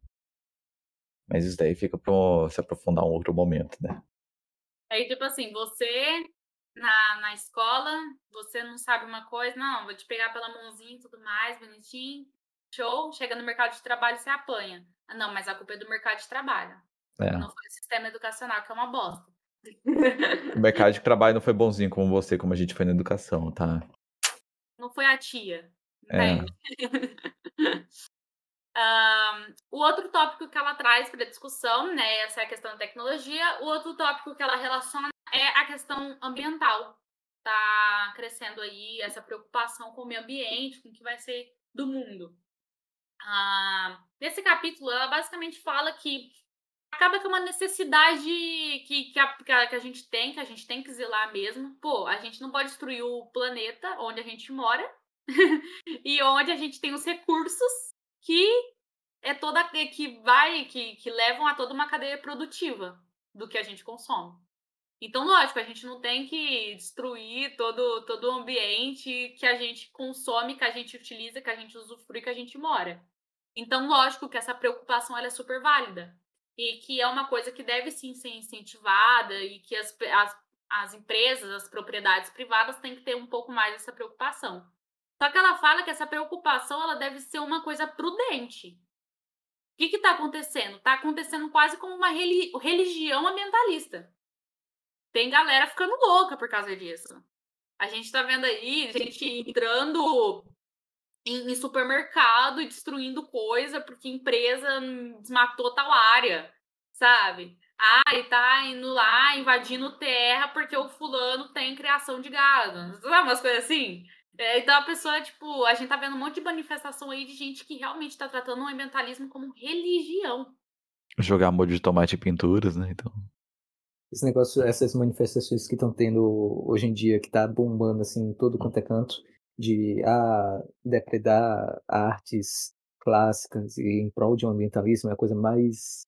Mas isso daí fica para se aprofundar um outro momento, né? Aí, tipo assim, você na, na escola, você não sabe uma coisa, não, vou te pegar pela mãozinha e tudo mais, bonitinho. Show, chega no mercado de trabalho, você apanha. Ah, não, mas a culpa é do mercado de trabalho. É. Não foi o sistema educacional, que é uma bosta. O mercado de trabalho não foi bonzinho como você, como a gente foi na educação, tá? Não foi a tia. É. um, o outro tópico que ela traz para discussão, né, essa é a questão da tecnologia. O outro tópico que ela relaciona é a questão ambiental. Tá crescendo aí essa preocupação com o meio ambiente, com o que vai ser do mundo. Uh, nesse capítulo, ela basicamente fala que acaba que é uma necessidade que, que, a, que a gente tem, que a gente tem que zelar mesmo. Pô, a gente não pode destruir o planeta onde a gente mora e onde a gente tem os recursos que é toda que vai que, que levam a toda uma cadeia produtiva do que a gente consome. Então, lógico, a gente não tem que destruir todo, todo o ambiente que a gente consome, que a gente utiliza, que a gente usufrui, que a gente mora. Então, lógico que essa preocupação é super válida e que é uma coisa que deve sim ser incentivada e que as, as, as empresas, as propriedades privadas têm que ter um pouco mais essa preocupação. Só que ela fala que essa preocupação ela deve ser uma coisa prudente. O que está acontecendo? Está acontecendo quase como uma religião ambientalista. Tem galera ficando louca por causa disso. A gente está vendo aí gente entrando em, em supermercado e destruindo coisa porque empresa desmatou tal área, sabe? Ah, e tá indo lá invadindo terra porque o fulano tem criação de gado. Sabe umas coisas assim? É, então a pessoa, tipo, a gente tá vendo um monte de manifestação aí de gente que realmente tá tratando o ambientalismo como religião. Jogar molho de tomate em pinturas, né? Então. Esse negócio, essas manifestações que estão tendo hoje em dia, que tá bombando assim, todo quanto é canto, de ah, depredar artes clássicas e em prol de um ambientalismo é a coisa mais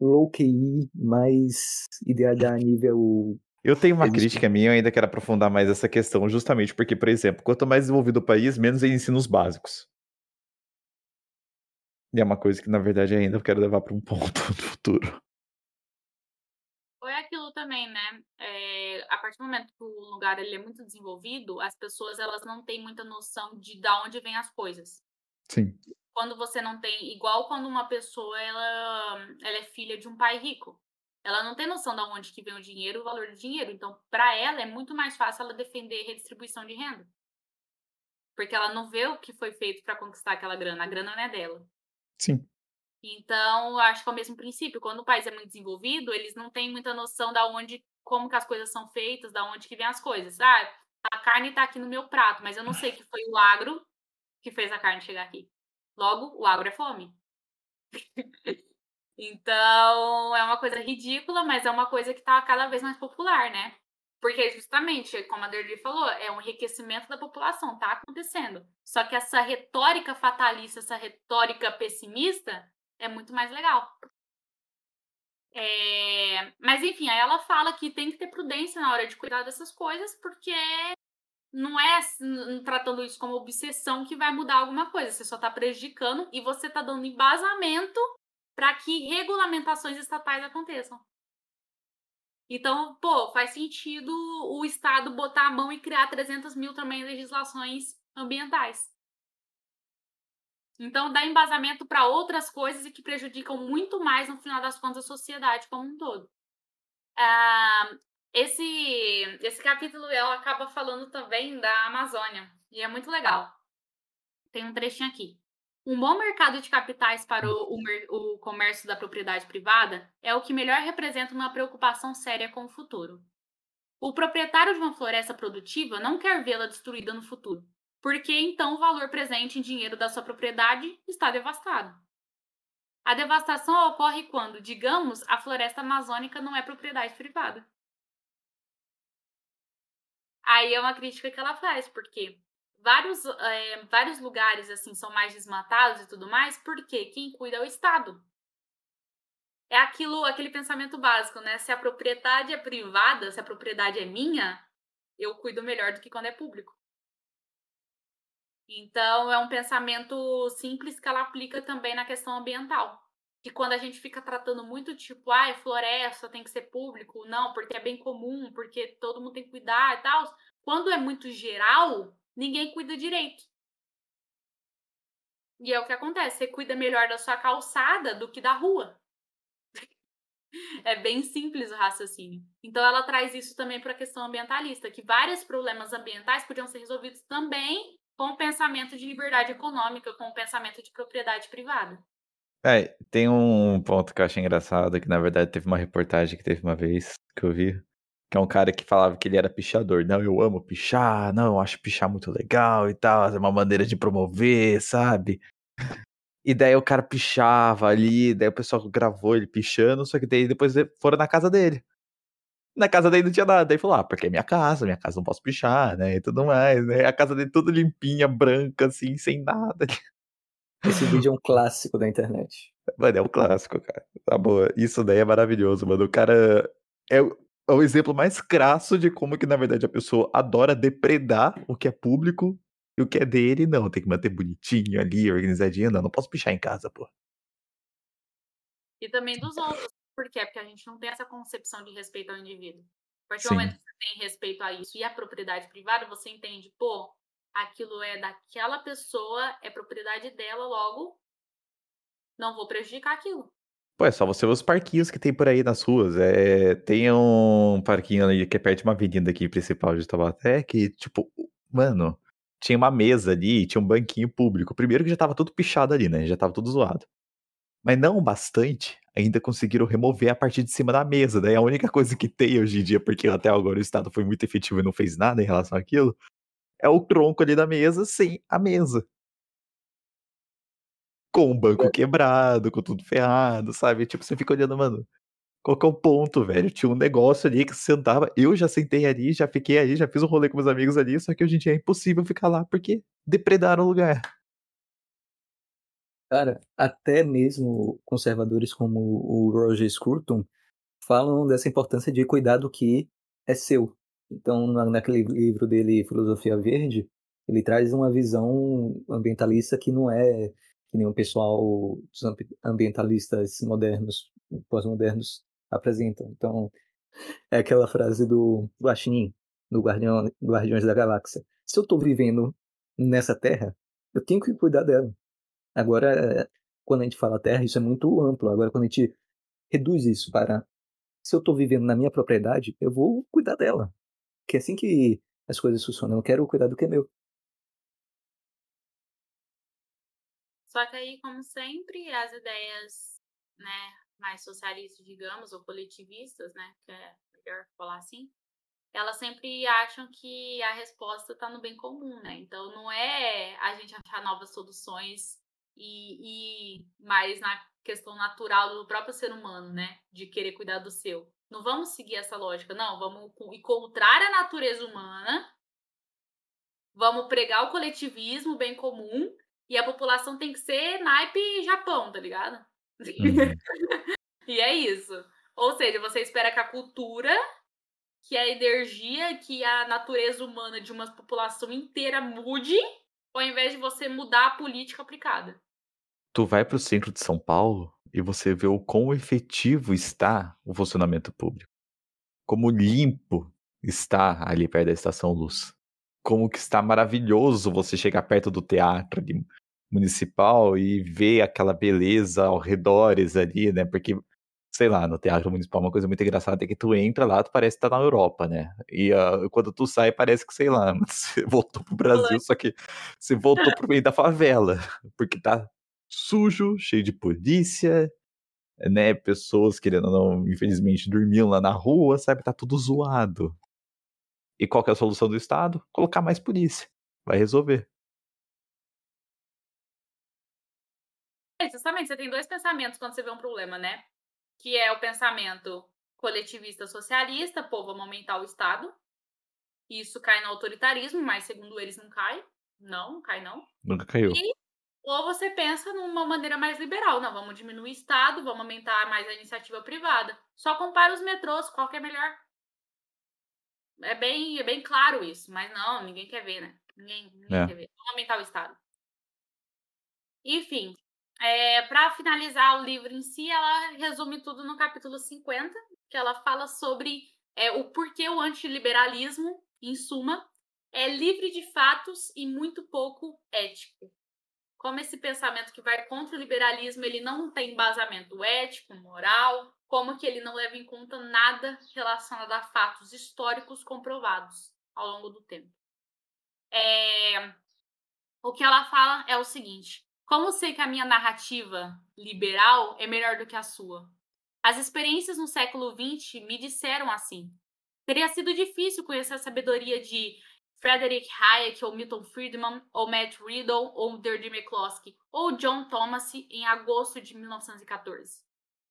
low QI, mais IDH a nível. Eu tenho uma crítica minha, eu ainda quero aprofundar mais essa questão, justamente porque, por exemplo, quanto mais desenvolvido o país, menos ele ensina os básicos. E é uma coisa que, na verdade, ainda eu quero levar para um ponto no futuro. Ou é aquilo também, né? É, a partir do momento que o lugar ele é muito desenvolvido, as pessoas elas não têm muita noção de da onde vêm as coisas. Sim. Quando você não tem, igual quando uma pessoa ela, ela é filha de um pai rico, ela não tem noção de onde que vem o dinheiro, o valor do dinheiro. Então, para ela é muito mais fácil ela defender redistribuição de renda, porque ela não vê o que foi feito para conquistar aquela grana. A grana não é dela. Sim. Então, acho que é o mesmo princípio. Quando o país é muito desenvolvido, eles não têm muita noção da onde, como que as coisas são feitas, da onde que vem as coisas. Ah, a carne está aqui no meu prato, mas eu não sei que foi o agro que fez a carne chegar aqui. Logo, o agro é fome. então, é uma coisa ridícula, mas é uma coisa que está cada vez mais popular, né? Porque justamente, como a Derli falou, é um enriquecimento da população, está acontecendo. Só que essa retórica fatalista, essa retórica pessimista, é muito mais legal. É... Mas enfim, aí ela fala que tem que ter prudência na hora de cuidar dessas coisas, porque não é tratando isso como obsessão que vai mudar alguma coisa. Você só está prejudicando e você está dando embasamento para que regulamentações estatais aconteçam. Então, pô, faz sentido o Estado botar a mão e criar 300 mil também legislações ambientais. Então, dá embasamento para outras coisas e que prejudicam muito mais, no final das contas, a sociedade como um todo. Uh, esse, esse capítulo ela acaba falando também da Amazônia, e é muito legal. Tem um trechinho aqui. Um bom mercado de capitais para o, o, comércio da propriedade privada é o que melhor representa uma preocupação séria com o futuro. O proprietário de uma floresta produtiva não quer vê-la destruída no futuro, porque então o valor presente em dinheiro da sua propriedade está devastado. A devastação ocorre quando, digamos, a floresta amazônica não é propriedade privada. Aí é uma crítica que ela faz, porque vários, é, vários lugares assim são mais desmatados e tudo mais, porque quem cuida é o Estado. É aquilo, aquele pensamento básico, né? Se a propriedade é privada, se a propriedade é minha, eu cuido melhor do que quando é público. Então, é um pensamento simples que ela aplica também na questão ambiental. Que quando a gente fica tratando muito, tipo, ah, floresta tem que ser público, não, porque é bem comum, porque todo mundo tem que cuidar e tal. Quando é muito geral, ninguém cuida direito. E é o que acontece, você cuida melhor da sua calçada do que da rua. É bem simples o raciocínio. Então ela traz isso também para a questão ambientalista, que vários problemas ambientais podiam ser resolvidos também com o pensamento de liberdade econômica, com o pensamento de propriedade privada. É, tem um ponto que eu achei engraçado, que na verdade teve uma reportagem que teve uma vez que eu vi, que é um cara que falava que ele era pichador. Não, eu amo pichar, não, eu acho pichar muito legal e tal, é uma maneira de promover, sabe? E daí o cara pichava ali, daí o pessoal gravou ele pichando, só que daí depois foram na casa dele. Na casa dele não tinha nada. Daí falou, ah, porque é minha casa, minha casa não posso pichar, né? E tudo mais, né? A casa dele toda limpinha, branca, assim, sem nada. Esse vídeo é um clássico da internet. Mano, é um clássico, cara. Tá boa. Isso daí é maravilhoso, mano. O cara é, é o exemplo mais crasso de como que, na verdade, a pessoa adora depredar o que é público e o que é dele, não. Tem que manter bonitinho ali, organizadinho. Não, não posso pichar em casa, pô. E também dos outros. Por quê? Porque a gente não tem essa concepção de respeito ao indivíduo. A partir do momento que você tem respeito a isso e a propriedade privada, você entende, pô, aquilo é daquela pessoa, é propriedade dela, logo não vou prejudicar aquilo. Pô, é só você ver os parquinhos que tem por aí nas ruas. É, tem um parquinho ali que é perto de uma avenida aqui principal de Taubaté que, tipo, mano, tinha uma mesa ali, tinha um banquinho público. Primeiro que já tava tudo pichado ali, né? Já tava tudo zoado. Mas não bastante, ainda conseguiram remover a parte de cima da mesa. Daí a única coisa que tem hoje em dia, porque até agora o Estado foi muito efetivo e não fez nada em relação àquilo, é o tronco ali da mesa sem a mesa. Com o banco quebrado, com tudo ferrado, sabe? Tipo, você fica olhando, mano, qual que é o ponto, velho? Tinha um negócio ali que você sentava, eu já sentei ali, já fiquei ali, já fiz um rolê com meus amigos ali, só que hoje em dia é impossível ficar lá porque depredaram o lugar. Cara, até mesmo conservadores como o Roger Scruton falam dessa importância de cuidar do que é seu. Então, naquele livro dele, Filosofia Verde, ele traz uma visão ambientalista que não é que o pessoal dos ambientalistas modernos, pós-modernos, apresentam. Então, é aquela frase do Guaxinim, do Guardião, Guardiões da Galáxia. Se eu estou vivendo nessa terra, eu tenho que cuidar dela. Agora, quando a gente fala terra, isso é muito amplo. Agora, quando a gente reduz isso para se eu estou vivendo na minha propriedade, eu vou cuidar dela. Que é assim que as coisas funcionam. Eu quero cuidar do que é meu. Só que aí, como sempre, as ideias né, mais socialistas, digamos, ou coletivistas, né, que é melhor falar assim, elas sempre acham que a resposta está no bem comum, né? Então não é a gente achar novas soluções e, e mais na questão natural do próprio ser humano, né? De querer cuidar do seu. Não vamos seguir essa lógica, não. Vamos encontrar a natureza humana, vamos pregar o coletivismo, bem comum, e a população tem que ser naipe Japão, tá ligado? Uhum. e é isso. Ou seja, você espera que a cultura, que a energia, que a natureza humana de uma população inteira mude, ao invés de você mudar a política aplicada tu vai para o centro de São Paulo e você vê o quão efetivo está o funcionamento público. Como limpo está ali perto da Estação Luz. Como que está maravilhoso você chegar perto do teatro ali, municipal e ver aquela beleza ao redores ali, né? Porque, sei lá, no teatro municipal uma coisa muito engraçada é que tu entra lá, tu parece estar tá na Europa, né? E uh, quando tu sai parece que, sei lá, você voltou pro Brasil, só que você voltou pro meio da favela, porque tá sujo, cheio de polícia, né? Pessoas querendo não, infelizmente, dormiam lá na rua, sabe? Tá tudo zoado. E qual é a solução do Estado? Colocar mais polícia. Vai resolver. É, justamente, você tem dois pensamentos quando você vê um problema, né? Que é o pensamento coletivista socialista, pô, vamos aumentar o Estado. Isso cai no autoritarismo, mas segundo eles não cai. Não, não cai não. Nunca caiu. E, ou você pensa numa maneira mais liberal. Não, vamos diminuir o Estado, vamos aumentar mais a iniciativa privada. Só compara os metrôs, qual que é melhor? É bem, é bem claro isso, mas não, ninguém quer ver, né? Ninguém, ninguém é. quer ver. Vamos aumentar o Estado. Enfim, é, para finalizar o livro em si, ela resume tudo no capítulo 50, que ela fala sobre é, o porquê o antiliberalismo, em suma, é livre de fatos e muito pouco ético. Como esse pensamento que vai contra o liberalismo, ele não tem embasamento ético, moral, como que ele não leva em conta nada relacionado a fatos históricos comprovados ao longo do tempo. É... O que ela fala é o seguinte: como sei que a minha narrativa liberal é melhor do que a sua? As experiências no século XX me disseram assim. Teria sido difícil conhecer a sabedoria de Frederick Hayek, ou Milton Friedman, ou Matt Riddle, ou Deirdre McCloskey, ou John Thomas em agosto de 1914.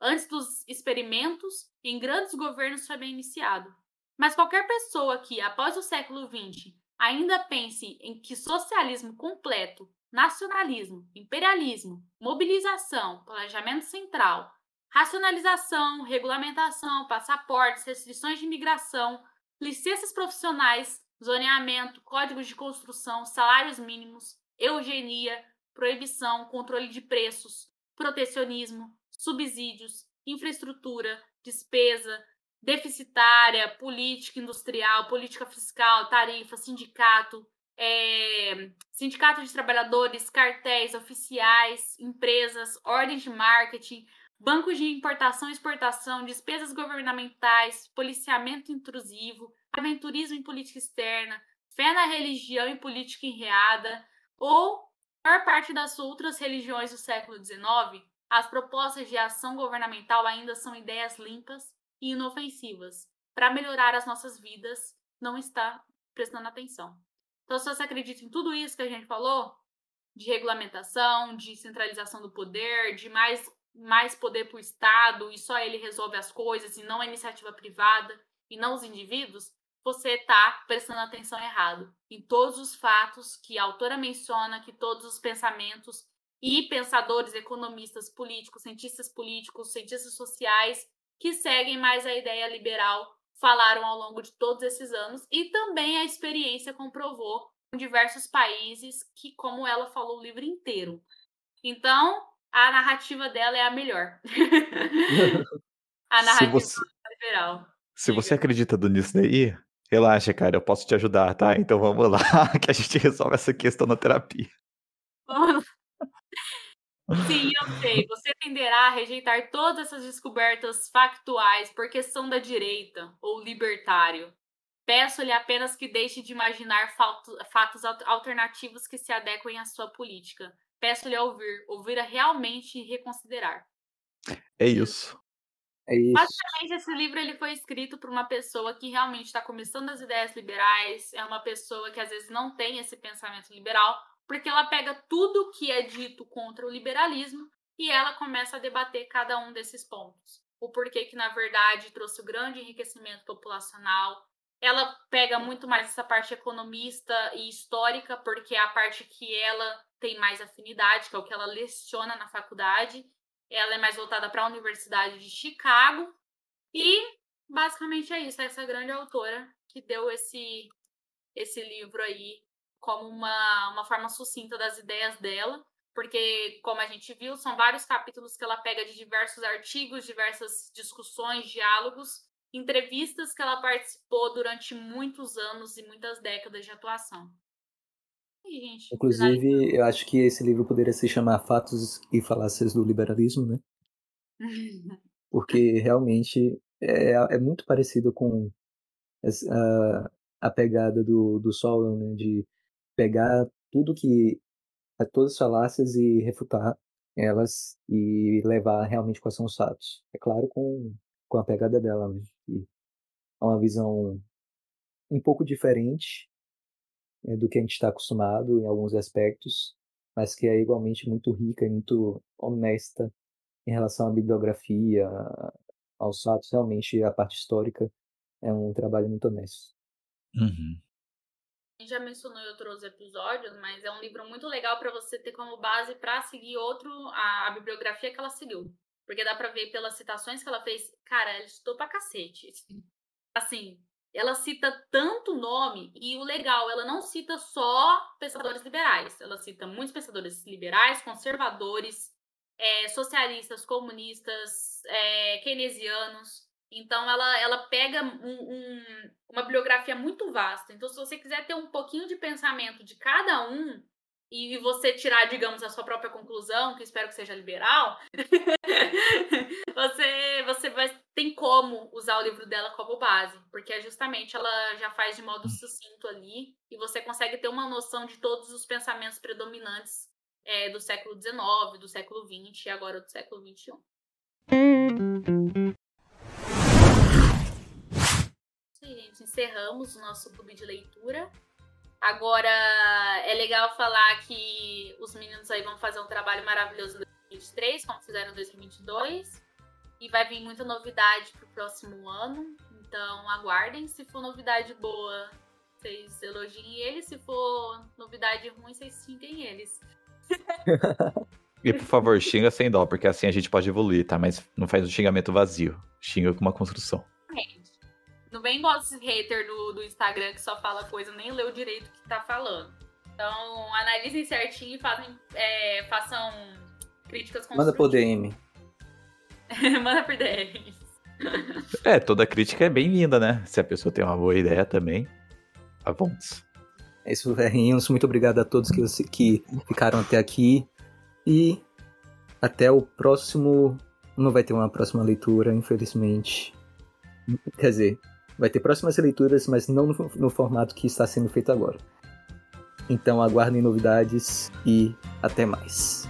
Antes dos experimentos, em grandes governos foi bem iniciado. Mas qualquer pessoa que, após o século XX, ainda pense em que socialismo completo, nacionalismo, imperialismo, mobilização, planejamento central, racionalização, regulamentação, passaportes, restrições de imigração, licenças profissionais, zoneamento, códigos de construção, salários mínimos, eugenia, proibição, controle de preços, protecionismo, subsídios, infraestrutura, despesa, deficitária, política industrial, política fiscal, tarifa, sindicato, é, sindicato de trabalhadores, cartéis, oficiais, empresas, ordens de marketing, bancos de importação e exportação, despesas governamentais, policiamento intrusivo, aventurismo em política externa, fé na religião e política enreada, ou, maior parte das outras religiões do século XIX, as propostas de ação governamental ainda são ideias limpas e inofensivas. Para melhorar as nossas vidas, não está prestando atenção. Então, se você acredita em tudo isso que a gente falou, de regulamentação, de centralização do poder, de mais, mais poder para o Estado e só ele resolve as coisas e não a iniciativa privada e não os indivíduos, você está prestando atenção errado em todos os fatos que a autora menciona, que todos os pensamentos e pensadores, economistas, políticos, cientistas políticos, cientistas sociais que seguem mais a ideia liberal falaram ao longo de todos esses anos e também a experiência comprovou em diversos países que, como ela falou o livro inteiro. Então, a narrativa dela é a melhor. a narrativa se você, liberal. Se você acredita nisso daí, Relaxa, cara, eu posso te ajudar, tá? Então vamos lá, que a gente resolve essa questão na terapia. Sim, eu sei. Você tenderá a rejeitar todas essas descobertas factuais por questão da direita ou libertário. Peço-lhe apenas que deixe de imaginar fatos alternativos que se adequem à sua política. Peço-lhe a ouvir, ouvir a realmente reconsiderar. É isso. É isso. Basicamente, esse livro ele foi escrito por uma pessoa que realmente está começando as ideias liberais, é uma pessoa que às vezes não tem esse pensamento liberal, porque ela pega tudo que é dito contra o liberalismo e ela começa a debater cada um desses pontos. O porquê que, na verdade, trouxe o grande enriquecimento populacional. Ela pega muito mais essa parte economista e histórica, porque é a parte que ela tem mais afinidade, que é o que ela leciona na faculdade. Ela é mais voltada para a Universidade de Chicago. E basicamente é isso, essa grande autora que deu esse, esse livro aí como uma, uma forma sucinta das ideias dela, porque, como a gente viu, são vários capítulos que ela pega de diversos artigos, diversas discussões, diálogos, entrevistas que ela participou durante muitos anos e muitas décadas de atuação. E, gente, Inclusive, eu acho que esse livro poderia se chamar Fatos e Falácias do Liberalismo, né? Porque realmente é, é muito parecido com a, a pegada do, do Sol, né? De pegar tudo que. todas as falácias e refutar elas e levar realmente quais são os fatos. É claro, com, com a pegada dela, né? É uma visão um pouco diferente é, do que a gente está acostumado em alguns aspectos, mas que é igualmente muito rica e muito honesta em relação à bibliografia, aos fatos. Realmente, a parte histórica é um trabalho muito honesto. Uhum. A gente já mencionou em outros episódios, mas é um livro muito legal para você ter como base para seguir outro a, a, bibliografia que ela seguiu. Porque dá para ver pelas citações que ela fez, cara, ela estudou pra cacete. Assim, ela cita tanto nome e o legal, ela não cita só pensadores liberais, ela cita muitos pensadores liberais, conservadores, é, socialistas, comunistas, é, keynesianos. Então ela, ela pega um, um, uma bibliografia muito vasta. Então, se você quiser ter um pouquinho de pensamento de cada um, e você tirar, digamos, a sua própria conclusão, que espero que seja liberal, você, você vai, tem como usar o livro dela como base, porque é justamente ela já faz de modo sucinto ali, e você consegue ter uma noção de todos os pensamentos predominantes é, do século XIX, do século XX e agora do século XXI. Gente, encerramos o nosso clube de leitura. Agora, é legal falar que os meninos aí vão fazer um trabalho maravilhoso em 2023, como fizeram em 2022. E vai vir muita novidade pro próximo ano. Então, aguardem. Se for novidade boa, vocês elogiem eles. Se for novidade ruim, vocês xinguem eles. E por favor, xinga sem dó, porque assim a gente pode evoluir, tá? Mas não faz um xingamento vazio. Xinga com uma construção. Não vem igual esse hater do, do Instagram que só fala coisa, nem leu direito o que tá falando. Então, analisem certinho e fazem, é, façam críticas. Manda por DM. Manda por DM. É, toda crítica é bem-vinda, né? Se a pessoa tem uma boa ideia também, vamos. É isso, velhinhos. Muito obrigado a todos que, que ficaram até aqui. E até o próximo. Não vai ter uma próxima leitura, infelizmente. Quer dizer, Vai ter próximas leituras, mas não no, no formato que está sendo feito agora. Então aguardem novidades e até mais.